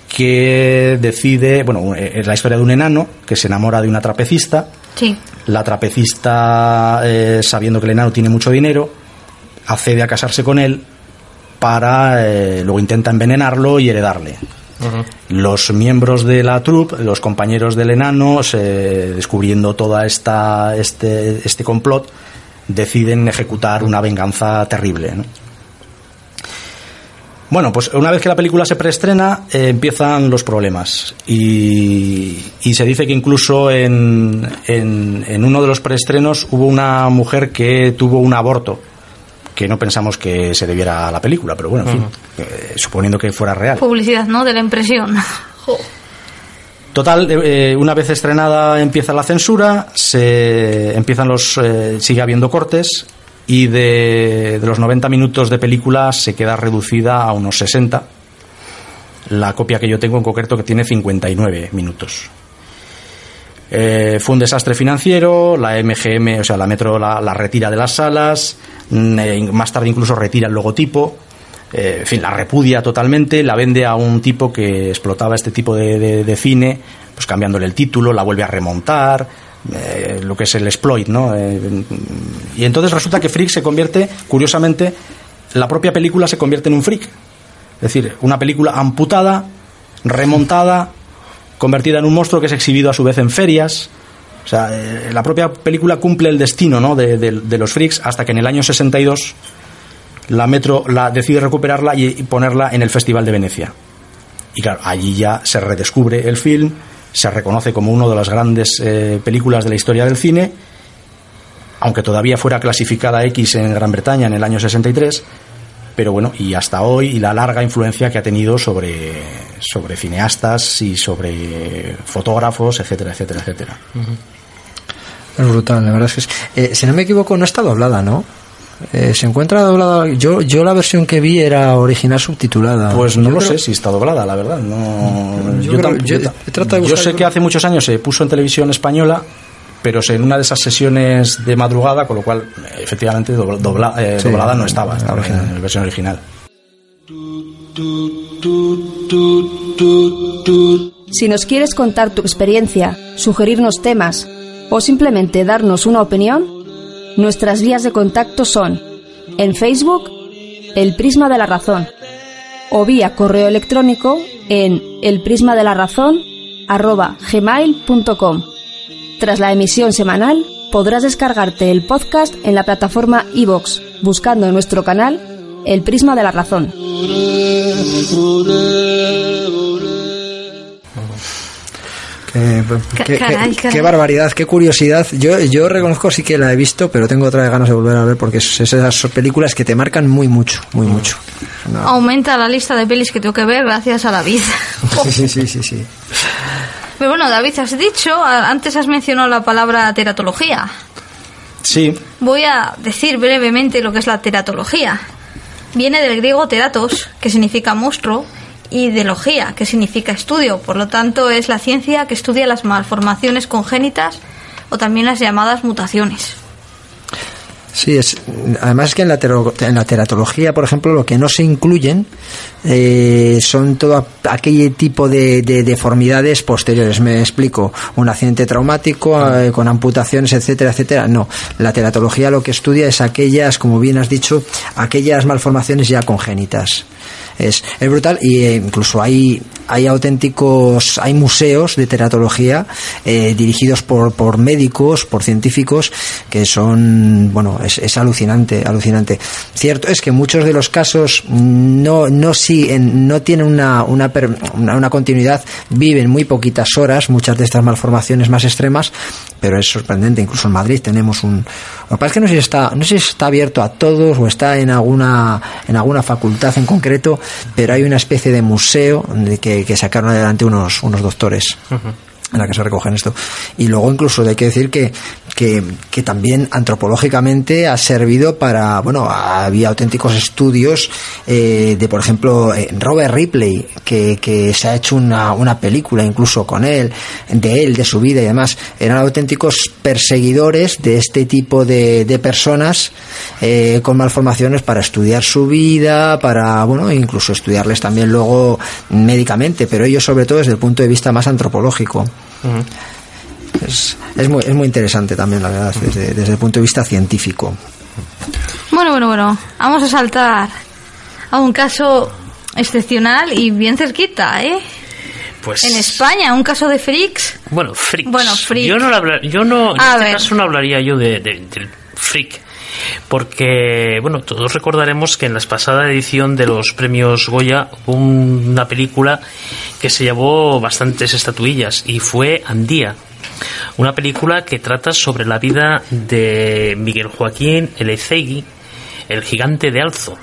que decide, bueno, eh, es la historia de un enano que se enamora de una trapecista Sí. la trapecista, eh, sabiendo que el enano tiene mucho dinero, accede a casarse con él para eh, luego intenta envenenarlo y heredarle. Los miembros de la troupe, los compañeros del enano, descubriendo toda esta este, este complot, deciden ejecutar una venganza terrible. ¿no? Bueno, pues una vez que la película se preestrena, eh, empiezan los problemas. Y, se dice que incluso en, en uno de los preestrenos hubo una mujer que tuvo un aborto, que no pensamos que se debiera a la película, pero bueno, en fin, eh, suponiendo que fuera real. Publicidad, ¿no? De la impresión. Jo. Total, eh, una vez estrenada empieza la censura, se empiezan los, eh, sigue habiendo cortes y de, de los 90 minutos de película se queda reducida a unos 60. La copia que yo tengo en concreto que tiene 59 minutos. Eh, fue un desastre financiero, la MGM, o sea, la Metro la, la retira de las salas, mm, eh, más tarde incluso retira el logotipo, eh, en fin, la repudia totalmente, la vende a un tipo que explotaba este tipo de, de- cine, pues cambiándole el título, la vuelve a remontar, eh, lo que es el exploit, ¿no? Eh, y entonces resulta que Freak se convierte, curiosamente, la propia película se convierte en un freak. Es decir, una película amputada, remontada, convertida en un monstruo que es exhibido a su vez en ferias. O sea, eh, la propia película cumple el destino ¿no? de, los freaks hasta que en el año 62 la Metro la decide recuperarla y, y ponerla en el Festival de Venecia. Y claro, allí ya se redescubre el film, se reconoce como una de las grandes eh, películas de la historia del cine, aunque todavía fuera clasificada X en Gran Bretaña en el año 63, pero bueno, y hasta hoy, y la larga influencia que ha tenido sobre, sobre cineastas y sobre fotógrafos, etcétera, etcétera, etcétera. Es brutal, la verdad es que es- eh, si no me equivoco no está doblada, ¿no? Eh, se encuentra doblada. Yo, yo la versión que vi era original subtitulada. Pues no Yo lo creo- sé si está doblada, la verdad. No, Yo creo- yo de yo sé que hace muchos años se puso en televisión española, pero en una de esas sesiones de madrugada, con lo cual efectivamente dobla- dobla- eh, Sí, doblada no estaba, estaba original. en la versión original. Si nos quieres contar tu experiencia, sugerirnos temas o simplemente darnos una opinión, nuestras vías de contacto son en Facebook, El Prisma de la Razón, o vía correo electrónico en elprismadelarrazón@gmail.com. Tras la emisión semanal, podrás descargarte el podcast en la plataforma iVoox, buscando en nuestro canal El Prisma de la Razón. Qué, Ca- qué- caray, qué- caray. qué barbaridad, qué curiosidad. Yo, yo reconozco sí que la he visto, pero tengo otras ganas de volver a ver porque es esas películas que te marcan muy mucho, muy mucho. No. Aumenta la lista de pelis que tengo que ver gracias a David. Sí, sí, sí, sí. Pero bueno, David, has dicho, antes has mencionado la palabra teratología. Sí, Voy a decir brevemente lo que es la teratología. Viene del griego teratos, que significa monstruo, y de logía, que significa estudio. Por lo tanto, es la ciencia que estudia las malformaciones congénitas o también las llamadas mutaciones. Sí, es, además es que en la, tero- en la teratología, por ejemplo, lo que no se incluyen eh, son todo aquel tipo de, de deformidades posteriores. Me explico, un accidente traumático eh, con amputaciones, etcétera, etcétera. No, la teratología lo que estudia es aquellas, como bien has dicho, aquellas malformaciones ya congénitas. Es, es brutal y eh, incluso hay hay auténticos hay museos de teratología eh, dirigidos por, por médicos por científicos que son bueno es, es alucinante alucinante. Cierto es que muchos de los casos no no siguen no tienen una una, una una continuidad viven muy poquitas horas muchas de estas malformaciones más extremas pero es sorprendente. Incluso en Madrid tenemos un lo que pasa es que no sé si está no sé si está abierto a todos o está en alguna en alguna facultad en concreto pero hay una especie de museo de que, que sacaron adelante unos unos doctores en la que se recogen esto. Y luego incluso hay que decir que, que, también antropológicamente ha servido para, bueno, había auténticos estudios eh, de, por ejemplo, eh, Robert Ripley, que, se ha hecho una, una película incluso con él, de él, de su vida y demás. Eran auténticos perseguidores de este tipo de, de personas eh, con malformaciones para estudiar su vida, para, bueno, incluso estudiarles también luego médicamente, pero ellos sobre todo desde el punto de vista más antropológico. Es, es, muy, es muy interesante también, la verdad, desde, desde el punto de vista científico. Bueno, bueno, bueno, vamos a saltar a un caso excepcional y bien cerquita, ¿eh? Pues En España, un caso de freaks. Bueno, freaks. Bueno, freak. Yo no, lo habla- yo no en A este ver. caso no hablaría yo de, de- del freak. Porque, bueno, todos recordaremos que en la pasada edición de los premios Goya hubo un- una película que se llevó bastantes estatuillas y fue Andía. Una película que trata sobre la vida de Miguel Joaquín Elecegui, el gigante de Alzo.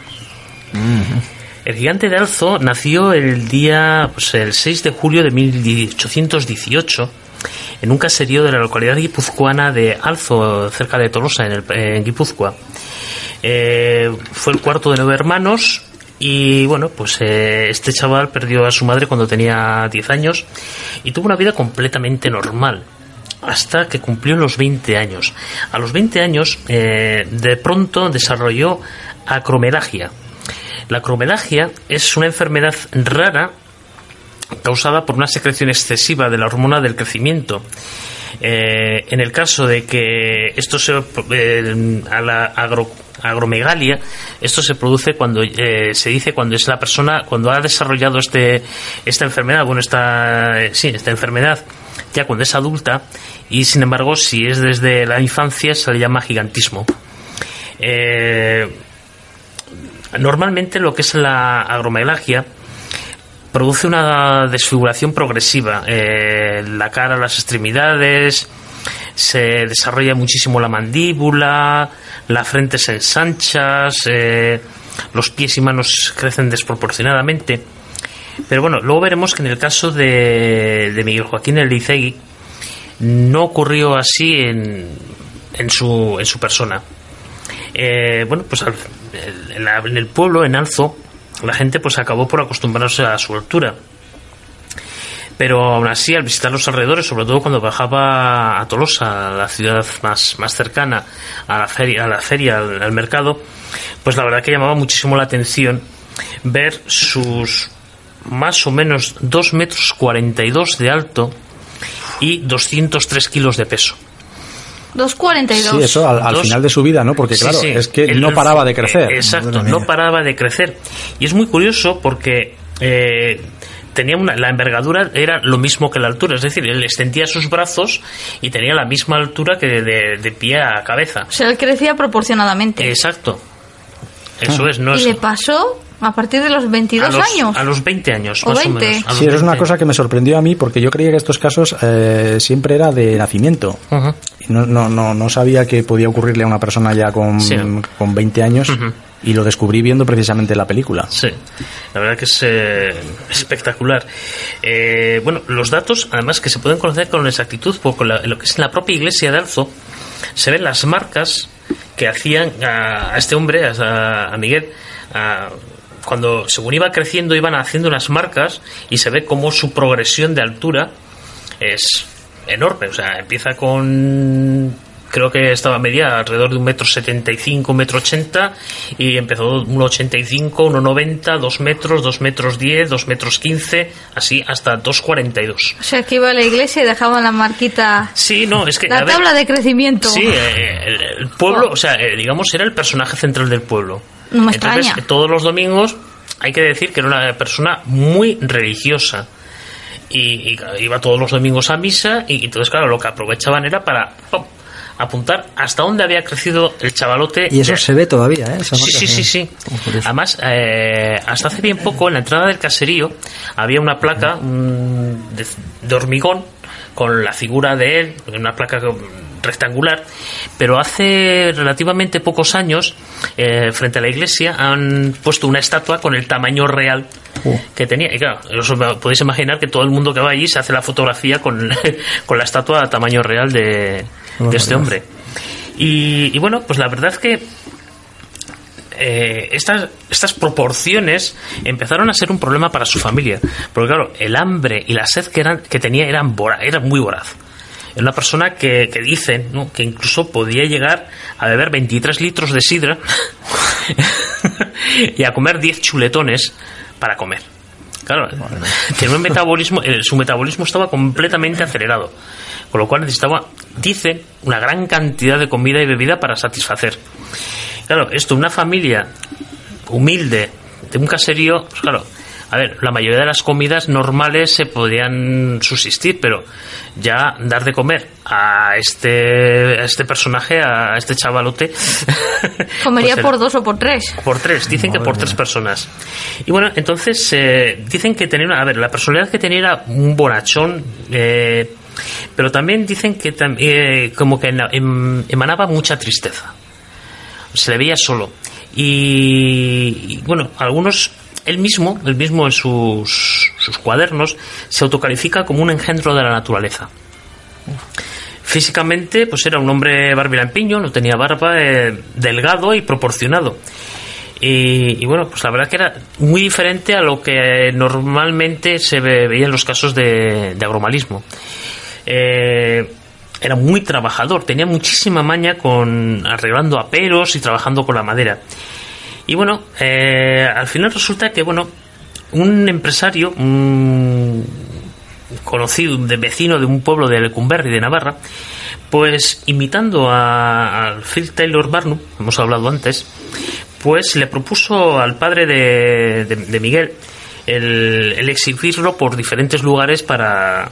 El gigante de Alzo nació el día, pues el 6 de julio de 1818 en un caserío de la localidad guipuzcoana de Alzo, cerca de Tolosa, en, el, en Guipúzcoa. Eh, fue el cuarto de nueve hermanos y bueno, pues eh, este chaval perdió a su madre cuando tenía 10 años y tuvo una vida completamente normal hasta que cumplió los 20 años. A los 20 años, eh, de pronto desarrolló acromelagia. La acromelagia es una enfermedad rara causada por una secreción excesiva de la hormona del crecimiento. Eh, en el caso de que esto se eh, a la agro- agromegalia esto se produce cuando se dice cuando es la persona cuando ha desarrollado este esta enfermedad bueno esta sí esta enfermedad ya cuando es adulta y sin embargo si es desde la infancia se le llama gigantismo Eh, normalmente lo que es la agromegalia produce una desfiguración progresiva. Eh, la cara, las extremidades, se desarrolla muchísimo la mandíbula, la frente se ensancha, los pies y manos crecen desproporcionadamente. Pero bueno, luego veremos que en el caso de, Miguel Joaquín Elizegui no ocurrió así en, en, su, en su persona. Eh, bueno, pues al- en, la- en el pueblo, en Alzo, la gente pues acabó por acostumbrarse a su altura. Pero aún así, al visitar los alrededores, sobre todo cuando bajaba a Tolosa, la ciudad más, más cercana a la feria, a la feria al mercado, pues la verdad que llamaba muchísimo la atención ver sus más o menos 2 metros 42 de alto y 203 kilos de peso. 2,42. Sí, eso al, al Dos- final de su vida, ¿no? Porque Sí, claro, sí. es que El- no paraba de crecer. eh, Exacto, no paraba de crecer. Y es muy curioso porque eh, tenía una, la envergadura era lo mismo que la altura, es decir, él extendía sus brazos y tenía la misma altura que de, de pie a cabeza. O sea, él crecía proporcionadamente. Exacto. Eso es, no y es le pasó a partir de los 22 a los, años. A los 20 años, O más 20. o menos. Sí, eso es una 20. cosa que me sorprendió a mí porque yo creía que estos casos eh, siempre era de nacimiento. Y no, no, no, no sabía que podía ocurrirle a una persona ya con, Sí. con 20 años y lo descubrí viendo precisamente la película. Sí, la verdad que es eh, espectacular. Eh, bueno, los datos, además, que se pueden conocer con exactitud, porque la- lo que es en la propia iglesia de Alzo, se ven las marcas que hacían a, a este hombre, a, a Miguel, a- cuando según iba creciendo iban haciendo unas marcas y se ve cómo su progresión de altura es enorme. O sea, empieza con creo que estaba media alrededor de un metro setenta y cinco, un metro ochenta y empezó un ochenta y cinco, uno noventa, dos metros, dos metros diez, dos metros quince, así hasta dos cuarenta y dos. O sea, que iba a la iglesia y dejaban la marquita. Sí, no, es que La ver, tabla de crecimiento. Sí, eh, el, el pueblo, o sea, eh, digamos, era el personaje central del pueblo. No me Entonces, extraña. todos los domingos hay que decir que era una persona muy religiosa. Y, iba todos los domingos a misa y, entonces, claro, lo que aprovechaban era para pum, apuntar hasta dónde había crecido el chavalote. Y eso de- se ve todavía, ¿eh? Esa Sí, sí, sí, sí. Además, eh, hasta hace bien poco, en la entrada del caserío, había una placa mm, de, de hormigón con la figura de él, una placa mm, rectangular, pero hace relativamente pocos años, eh, frente a la iglesia, han puesto una estatua con el tamaño real Uh. que tenía. Y claro, os podéis imaginar que todo el mundo que va allí se hace la fotografía con, con la estatua a tamaño real de, de este hombre. Y, y bueno, pues la verdad es que eh, estas, estas proporciones empezaron a ser un problema para su familia. Porque claro, el hambre y la sed que, eran, que tenía eran, eran muy voraz. Era una persona que, que dicen ¿no? que incluso podía llegar a beber 23 litros de sidra y a comer 10 chuletones para comer. Claro, tenía un metabolismo, eh, su metabolismo estaba completamente acelerado, con lo cual necesitaba, dicen, una gran cantidad de comida y bebida para satisfacer. Claro, esto, una familia humilde, de un caserío, pues claro, a ver, la mayoría de las comidas normales se podían subsistir, pero ya dar de comer a este, a este personaje, a este chavalote. Comería pues por dos o por tres. por tres, dicen que por tres personas. Y bueno, entonces eh, dicen que tenía una. A ver, la personalidad que tenía era un bonachón, eh, pero también dicen que eh, como que em- emanaba mucha tristeza. Se le veía solo. Y, y, bueno, algunos. Él mismo, él mismo en sus, sus cuadernos, se autocalifica como un engendro de la naturaleza. Físicamente, pues era un hombre barbilampiño, no tenía barba, eh, delgado y proporcionado. Y, bueno, pues la verdad que era muy diferente a lo que normalmente se ve- veía en los casos de, de agromalismo. Eh, era muy trabajador, tenía muchísima maña con arreglando aperos y trabajando con la madera. Y bueno, eh, al final resulta que, bueno, un empresario, un conocido, de vecino de un pueblo de Lecumberri, de Navarra, pues imitando a, al Phil Taylor Barnum, hemos hablado antes, pues le propuso al padre de, de- de Miguel el, el exhibirlo por diferentes lugares para,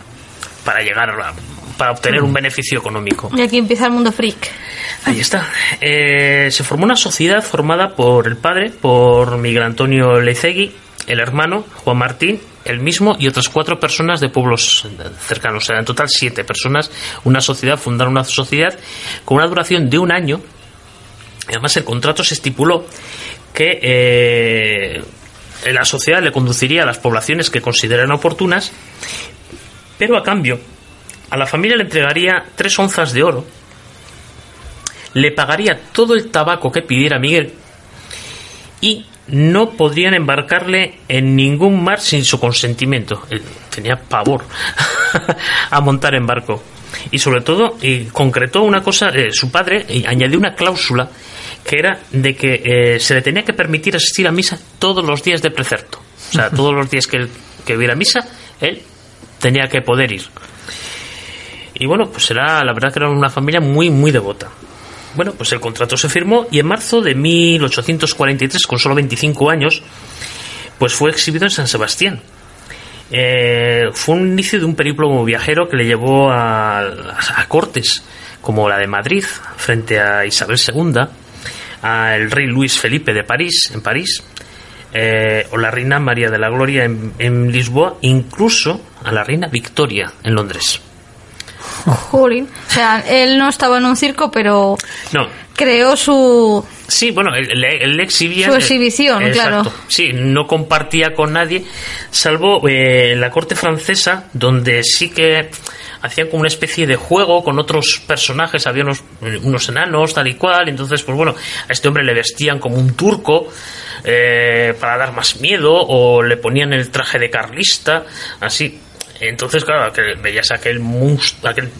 para llegar a, para obtener un beneficio económico. Y aquí empieza el mundo freak. Ahí está. Eh, se formó una sociedad formada por el padre, por Miguel Antonio Lecegui, el hermano, Juan Martín, el mismo y otras cuatro personas de pueblos cercanos. O sea, en total siete personas. Una sociedad, fundaron una sociedad con una duración de un año. Además, el contrato se estipuló que eh, la sociedad le conduciría a las poblaciones que consideran oportunas, pero a cambio, a la familia le entregaría tres onzas de oro le pagaría todo el tabaco que pidiera Miguel y no podrían embarcarle en ningún mar sin su consentimiento. Él tenía pavor a montar en barco. Y sobre todo, y concretó una cosa, eh, su padre añadió una cláusula que era de que eh, se le tenía que permitir asistir a misa todos los días de precepto. O sea, todos los días que, que hubiera misa, él tenía que poder ir. Y bueno, pues era, la verdad que era una familia muy, muy devota. Bueno, pues el contrato se firmó y en marzo de 1843, con solo 25 años, pues fue exhibido en San Sebastián. Eh, fue un inicio de un periplo viajero que le llevó a, a cortes como la de Madrid frente a Isabel II, al rey Luis Felipe de París, en París, eh, o la reina María de la Gloria en, en Lisboa, incluso a la reina Victoria en Londres. Jolín. O sea, él no estaba en un circo, pero No, creó su... Sí, bueno, él, exhibía... Su exhibición, claro. Sí, no compartía con nadie, salvo eh, la corte francesa, donde sí que hacían como una especie de juego con otros personajes, había unos, unos enanos, tal y cual, entonces, pues bueno, a este hombre le vestían como un turco eh, para dar más miedo, o le ponían el traje de carlista, así. Entonces, claro, que veías aquel, mus- aquel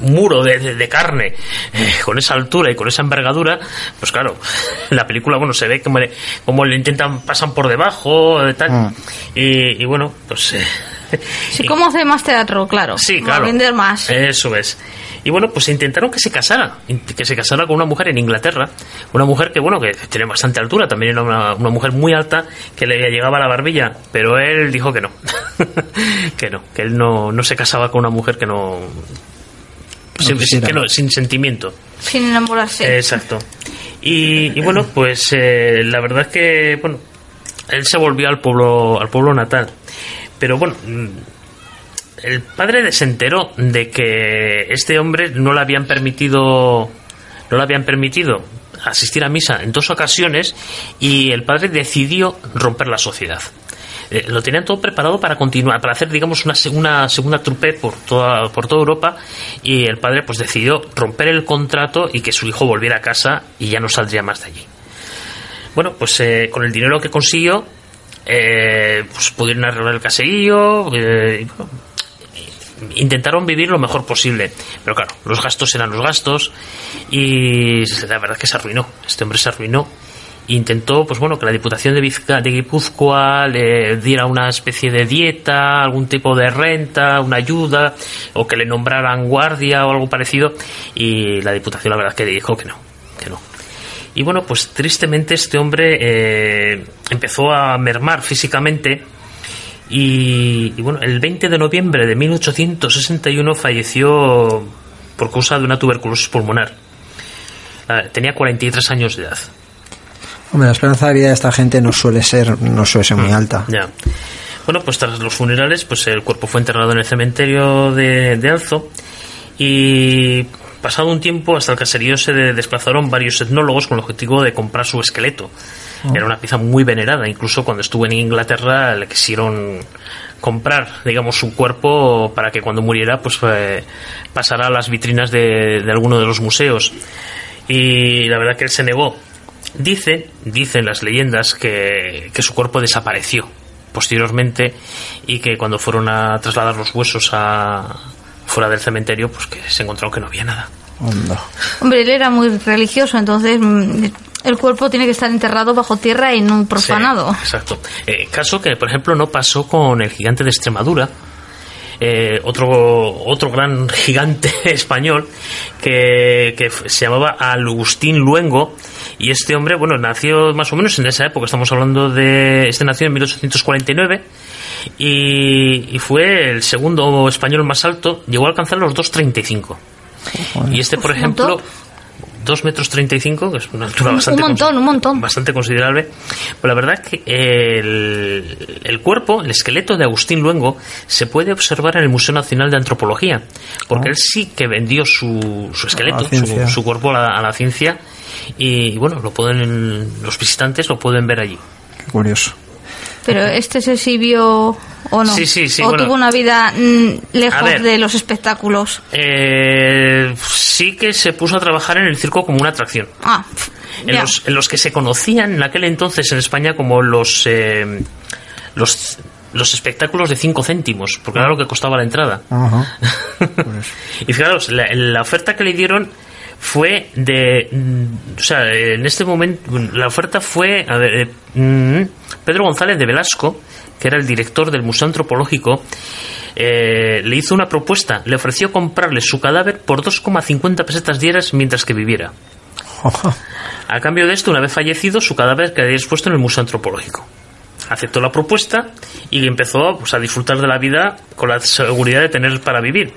muro de, de- de carne eh, con esa altura y con esa envergadura, pues claro, la película, bueno, se ve como le, como le intentan, pasan por debajo, eh, tal, Ah. y, y bueno, pues... eh, Sí, y- ¿cómo hace más teatro? Claro. Sí, claro. Vender más. Eso es. Y bueno, pues intentaron que se casara, que se casara con una mujer en Inglaterra, una mujer que, bueno, que tiene bastante altura, también era una, una mujer muy alta, que le llegaba a la barbilla, pero él dijo que no, que no, que él no, no se casaba con una mujer que no... sin, quisiera. que no- sin sentimiento. Sin enamorarse. Exacto. Y, y bueno, pues eh, la verdad es que, bueno, él se volvió al pueblo, al pueblo natal. Pero bueno, mm, el padre se enteró de que este hombre no le habían permitido, no le habían permitido asistir a misa en dos ocasiones y el padre decidió romper la sociedad. Eh, lo tenían todo preparado para continuar, para hacer, digamos, una, una segunda trupe por toda, por toda Europa y el padre pues decidió romper el contrato y que su hijo volviera a casa y ya no saldría más de allí. Bueno, pues eh, con el dinero que consiguió, eh, pues pudieron arreglar el caserío, eh, bueno, intentaron vivir lo mejor posible. Pero claro, los gastos eran los gastos y la verdad es que se arruinó. Este hombre se arruinó. Intentó, pues bueno, que la Diputación de, Vizca- de Guipúzcoa le diera una especie de dieta, algún tipo de renta, una ayuda, o que le nombraran guardia o algo parecido. Y la Diputación, la verdad, es que dijo que no, que no. Y bueno, pues tristemente este hombre eh, empezó a mermar físicamente y, y bueno, el 20 de noviembre de 1861 falleció por causa de una tuberculosis pulmonar. Ah, Tenía 43 años de edad. Hombre, la esperanza de vida de esta gente no suele ser, no suele ser muy alta. Ya. Bueno, pues tras los funerales, pues el cuerpo fue enterrado en el cementerio de, de Alzo y pasado un tiempo hasta el caserío se de- desplazaron varios etnólogos con el objetivo de comprar su esqueleto. Era una pieza muy venerada, incluso cuando estuvo en Inglaterra le quisieron comprar, digamos, su cuerpo para que cuando muriera pues eh, pasara a las vitrinas de, de alguno de los museos. Y la verdad que él se negó. Dice, dicen las leyendas que, que su cuerpo desapareció posteriormente y que cuando fueron a trasladar los huesos a fuera del cementerio, pues que se encontraron que no había nada. Onda. Hombre, él era muy religioso, entonces mm, el cuerpo tiene que estar enterrado bajo tierra y no profanado. Sí, exacto. Eh, caso que, por ejemplo, no pasó con el gigante de Extremadura, eh, otro, otro gran gigante español que, que se llamaba Agustín Luengo. Y este hombre, bueno, nació más o menos en esa época, estamos hablando de. Este nació en 1849 y, y fue el segundo español más alto, llegó a alcanzar los 2,35. Y este, por ejemplo, montón. 2 metros 35, que es una altura bastante un montón, un montón. bastante considerable. Pero la verdad es que el, el cuerpo, el esqueleto de Agustín Luengo, se puede observar en el Museo Nacional de Antropología, porque él sí que vendió su, su esqueleto, su, su cuerpo a la, a la ciencia, y bueno, lo pueden los visitantes lo pueden ver allí. Qué curioso. Pero este se exhibió o no. Sí, sí, sí, O bueno. tuvo una vida mm, A lejos ver. de los espectáculos. Eh, sí que se puso a trabajar en el circo como una atracción. Ah, en los, en los que se conocían en aquel entonces en España como los eh, los los espectáculos de 5 céntimos, porque era lo que costaba la entrada. Ajá. Curioso. y fijaros, la, la oferta que le dieron fue de. mm, O sea, en este momento, la oferta fue. A ver, eh, mm, Pedro González de Velasco, que era el director del Museo Antropológico, eh, le hizo una propuesta, le ofreció comprarle su cadáver por 2,50 pesetas diarias mientras que viviera. A cambio de esto, una vez fallecido, su cadáver quedaría expuesto en el Museo Antropológico. Aceptó la propuesta y empezó pues, a disfrutar de la vida con la seguridad de tener para vivir.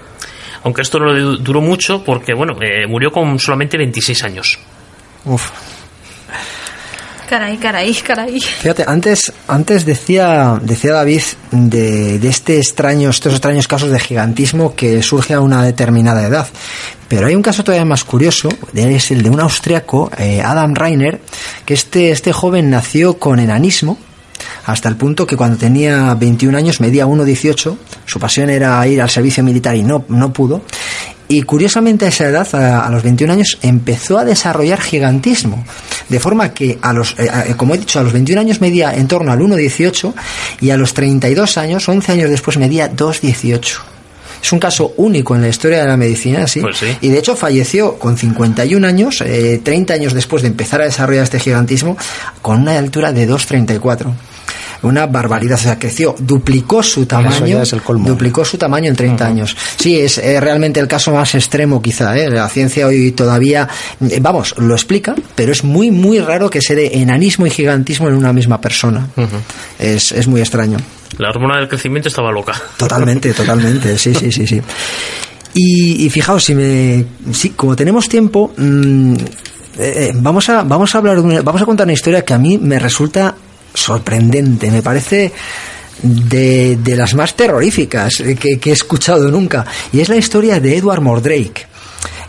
Aunque esto no le duró mucho porque, bueno, eh, murió con solamente 26 años. Uf. Caray, caray, caray. Fíjate, antes, antes decía, decía David de, de este extraño, estos extraños casos de gigantismo que surge a una determinada edad. Pero hay un caso todavía más curioso, es el de un austriaco, eh, Adam Reiner, que este, este joven nació con enanismo, hasta el punto que cuando tenía 21 años medía 1,18, su pasión era ir al servicio militar y no, no pudo, y curiosamente a esa edad, a, los 21 años, empezó a desarrollar gigantismo. De forma que, a los, eh, como he dicho, a los 21 años medía en torno al 1,18 y a los 32 años, 11 años después, medía 2,18. Es un caso único en la historia de la medicina, ¿sí? Pues sí. Y de hecho falleció con 51 años, eh, 30 años después de empezar a desarrollar este gigantismo, con una altura de 2,34 una barbaridad. O sea, creció, duplicó su tamaño, es el colmo. duplicó su tamaño en 30 uh -huh. años. Sí, es eh, realmente el caso más extremo quizá. ¿eh? La ciencia hoy todavía, eh, vamos, lo explica, pero es muy, muy raro que se dé enanismo y gigantismo en una misma persona. Uh -huh. es, es muy extraño. La hormona del crecimiento estaba loca. Totalmente, totalmente. Sí, sí, sí, sí. Y, y fijaos, si me, sí, como tenemos tiempo, mmm, eh, vamos a vamos a hablar, de una, vamos a contar una historia que a mí me resulta sorprendente, me parece de, de las más terroríficas que, que, he escuchado nunca. Y es la historia de Edward Mordrake.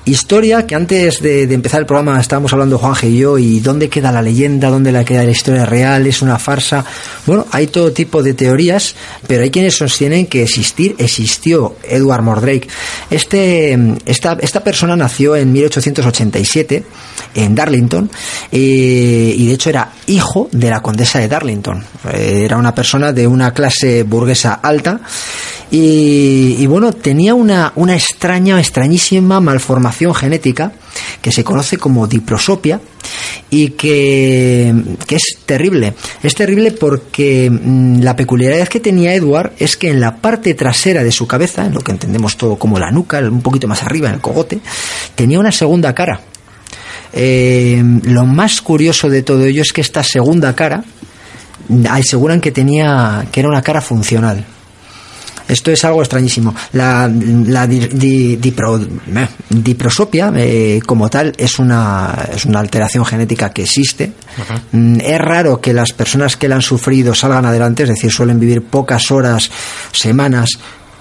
Historia que antes de, de, empezar el programa estábamos hablando Juanje y yo y dónde queda la leyenda, dónde la queda la historia real, es una farsa. Bueno, hay todo tipo de teorías, pero hay quienes sostienen que existir existió Edward Mordrake. Este, esta, esta persona nació en 1887 en Darlington eh, y de hecho era hijo de la condesa de Darlington. Eh, era una persona de una clase burguesa alta y, bueno, tenía una, una extraña, extrañísima malformación genética que se conoce como diprosopia y que, que, es terrible. Es terrible porque mmm, la peculiaridad que tenía Edward es que en la parte trasera de su cabeza, en lo que entendemos todo como la nuca, un poquito más arriba, en el cogote, tenía una segunda cara. Eh, lo más curioso de todo ello es que esta segunda cara aseguran que tenía que era una cara funcional esto es algo extrañísimo. La, la di, di, dipro, eh, diprosopia, eh, como tal, es una, es una alteración genética que existe. Uh -huh. Es raro que las personas que la han sufrido salgan adelante, es decir, suelen vivir pocas horas, semanas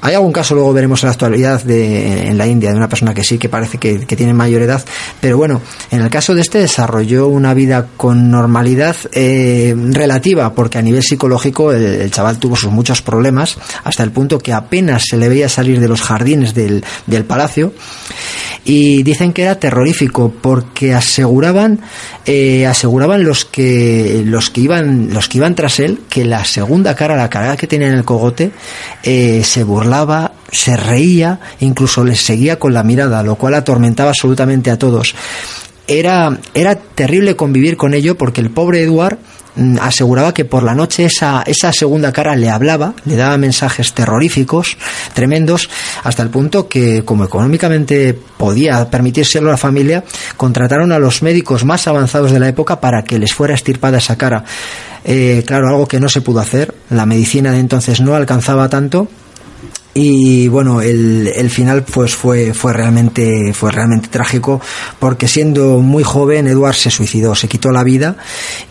hay algún caso, luego veremos en la actualidad de, en la India, de una persona que sí, que parece que, tiene mayor edad, pero bueno, en el caso de este desarrolló una vida con normalidad eh, relativa, porque a nivel psicológico el, el, chaval tuvo sus muchos problemas, hasta el punto que apenas se le veía salir de los jardines del, del palacio, y dicen que era terrorífico, porque aseguraban, eh, aseguraban los que, los que iban, los que iban tras él, que la segunda cara, la cara que tenía en el cogote, eh, se burlaba hablaba, se reía, incluso les seguía con la mirada, lo cual atormentaba absolutamente a todos. Era, era terrible convivir con ello porque el pobre Edward mm, aseguraba que por la noche esa, esa segunda cara le hablaba, le daba mensajes terroríficos, tremendos, hasta el punto que, como económicamente podía permitírselo a la familia, contrataron a los médicos más avanzados de la época para que les fuera estirpada esa cara. Eh, claro, algo que no se pudo hacer, la medicina de entonces no alcanzaba tanto y bueno el, el, final pues fue fue realmente fue realmente trágico porque siendo muy joven Edward se suicidó se quitó la vida.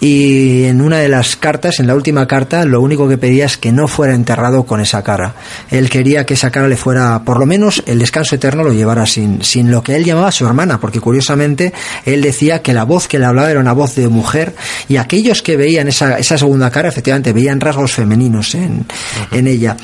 Y en una de las cartas en la última carta lo único que pedía es que no fuera enterrado con esa cara. Él quería que esa cara le fuera por lo menos el descanso eterno lo llevara sin sin lo que él llamaba su hermana porque curiosamente él decía que la voz que le hablaba era una voz de mujer y aquellos que veían esa, esa segunda cara efectivamente veían rasgos femeninos en, en ella.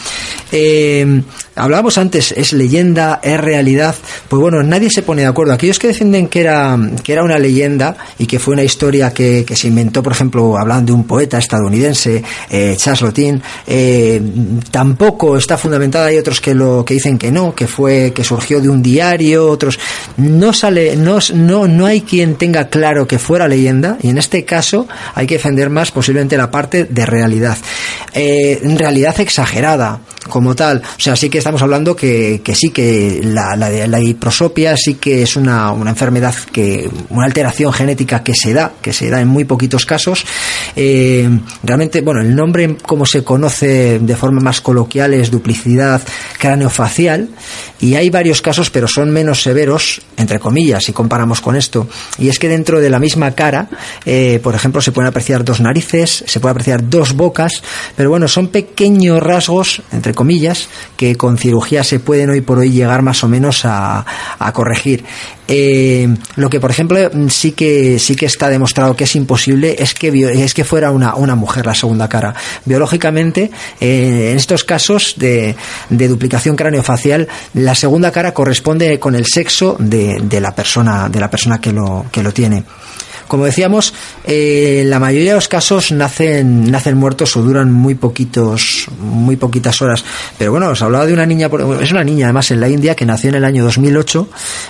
Eh, hablábamos antes, es leyenda, es realidad. Pues bueno, nadie se pone de acuerdo. Aquellos que defienden que era, que era una leyenda y que fue una historia que, que se inventó, por ejemplo, hablando de un poeta estadounidense, eh, Charles Lotin, eh, tampoco está fundamentada. Hay otros que lo que dicen que no, que fue que surgió de un diario. Otros no sale, no, no, no hay quien tenga claro que fuera leyenda. Y en este caso hay que defender más posiblemente la parte de realidad, eh, realidad exagerada como tal. O sea, sí que estamos hablando que, que sí que la, la, la, hiprosopia sí que es una, una enfermedad que, una alteración genética que se da, que se da en muy poquitos casos. Eh, realmente, bueno, el nombre como se conoce de forma más coloquial es duplicidad craneofacial y hay varios casos, pero son menos severos, entre comillas, si comparamos con esto. Y es que dentro de la misma cara, eh, por ejemplo, se pueden apreciar dos narices, se puede apreciar dos bocas, pero bueno, son pequeños rasgos, entre comillas, que con cirugía se pueden hoy por hoy llegar más o menos a, corregir. Eh, lo que, por ejemplo, sí que sí que está demostrado que es imposible es que es que fuera una, una mujer la segunda cara. Biológicamente, eh, en estos casos de, de duplicación craneofacial, la segunda cara corresponde con el sexo de, de la persona de la persona que lo que lo tiene. Como decíamos, eh, la mayoría de los casos nacen, nacen muertos o duran muy poquitos, muy poquitas horas. Pero bueno, os hablaba de una niña, es una niña además en la India que nació en el año 2008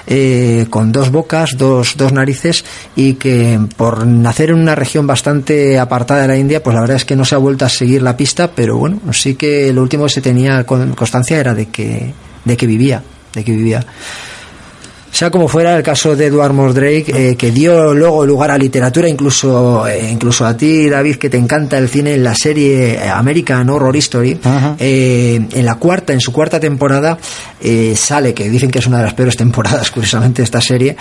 eh, con dos bocas, dos, dos narices y que por nacer en una región bastante apartada de la India, pues la verdad es que no se ha vuelto a seguir la pista, pero bueno, sí que lo último que se tenía constancia era de que, de que vivía, de que vivía. Sea como fuera el caso de Edward Mordrake, eh, que dio luego lugar a literatura, incluso, eh, incluso a ti, David, que te encanta el cine, en la serie American Horror History, eh, en la cuarta, en su cuarta temporada, eh, sale, que dicen que es una de las peores temporadas, curiosamente, de esta serie,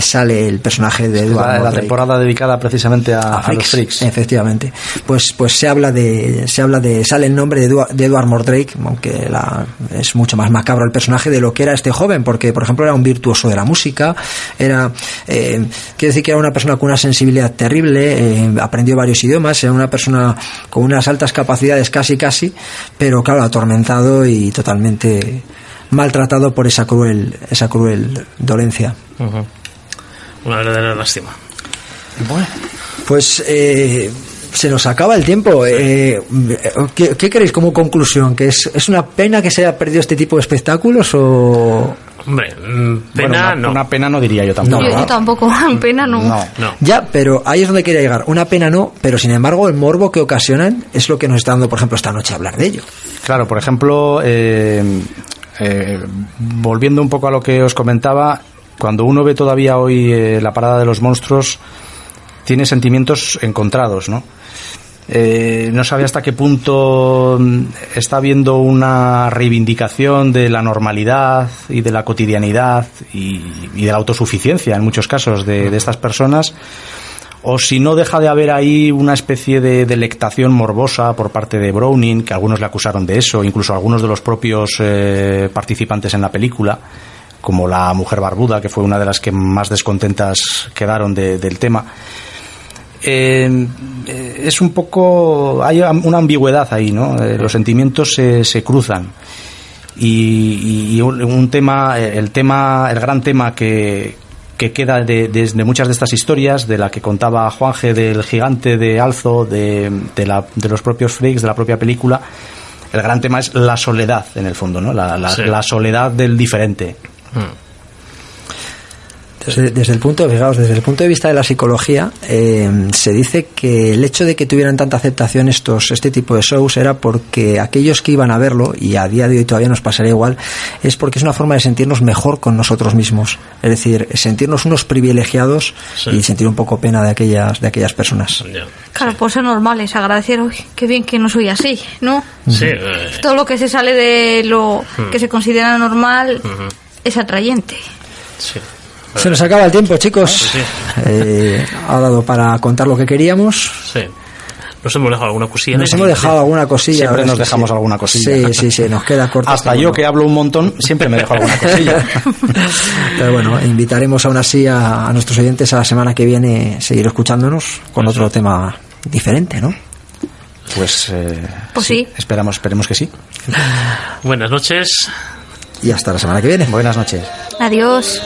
sale el personaje de Edward la, Mordrake. la temporada dedicada precisamente a, a, a los freaks. Efectivamente. Pues, pues se habla de, se habla de, sale el nombre de, Edward, de Edward Mordrake, aunque la, es mucho más macabro el personaje de lo que era este joven, porque, por ejemplo, era un virtuoso virtuoso de la música, era, eh, quiero decir que era una persona con una sensibilidad terrible, eh, aprendió varios idiomas, era una persona con unas altas capacidades casi casi, pero claro, atormentado y totalmente maltratado por esa cruel, esa cruel dolencia. Uh -huh. Una verdadera lástima. Bueno, pues eh, se nos acaba el tiempo. Eh, ¿qué, ¿qué, queréis como conclusión? ¿Que es, es una pena que se haya perdido este tipo de espectáculos o...? Hombre, pena bueno, una, no. Una pena no diría yo tampoco. No, yo, yo tampoco, pena no. no. no. Ya, pero ahí es donde quería llegar. Una pena no, pero sin embargo el morbo que ocasionan es lo que nos está dando, por ejemplo, esta noche a hablar de ello. Claro, por ejemplo, eh, eh, volviendo un poco a lo que os comentaba, cuando uno ve todavía hoy eh, la parada de los monstruos, tiene sentimientos encontrados, ¿no? Eh, no sabe hasta qué punto está habiendo una reivindicación de la normalidad y de la cotidianidad y, de la autosuficiencia en muchos casos de, de, estas personas o si no deja de haber ahí una especie de delectación morbosa por parte de Browning, que algunos le acusaron de eso, incluso algunos de los propios eh, participantes en la película, como la mujer barbuda, que fue una de las que más descontentas quedaron de, del tema eh, es un poco hay una ambigüedad ahí no eh, los sentimientos se, se cruzan y, y, un tema el tema el gran tema que, que queda de, de, de, muchas de estas historias de la que contaba Juanje del gigante de Alzo de, de, la, de los propios freaks de la propia película el gran tema es la soledad en el fondo no la, la, sí. la soledad del diferente hmm. Desde, desde, el punto, fijaos, desde el punto de vista de la psicología, eh, se dice que el hecho de que tuvieran tanta aceptación estos, este tipo de shows era porque aquellos que iban a verlo, y a día de hoy todavía nos pasaría igual, es porque es una forma de sentirnos mejor con nosotros mismos. Es decir, sentirnos unos privilegiados sí. y sentir un poco pena de aquellas, de aquellas personas. Yeah. Claro, por ser normales, agradecer, uy, qué bien que no soy así, ¿no? Sí. Eh. Todo lo que se sale de lo hmm. que se considera normal uh -huh. es atrayente. Sí. Se nos acaba el tiempo, chicos. Sí, sí. Eh, ha dado para contar lo que queríamos. Sí. Nos hemos dejado alguna cosilla. Nos hemos dejado alguna cosilla. Siempre nos dejamos sí. alguna cosilla. Sí, sí, sí, nos queda corto. Hasta yo que hablo un montón, siempre me dejo alguna cosilla. Pero bueno, invitaremos aún así a, a, nuestros oyentes a la semana que viene seguir escuchándonos con otro tema diferente, ¿no? Pues, eh, Pues sí. Esperamos, esperemos que sí. Buenas noches. Y hasta la semana que viene. Buenas noches. Adiós.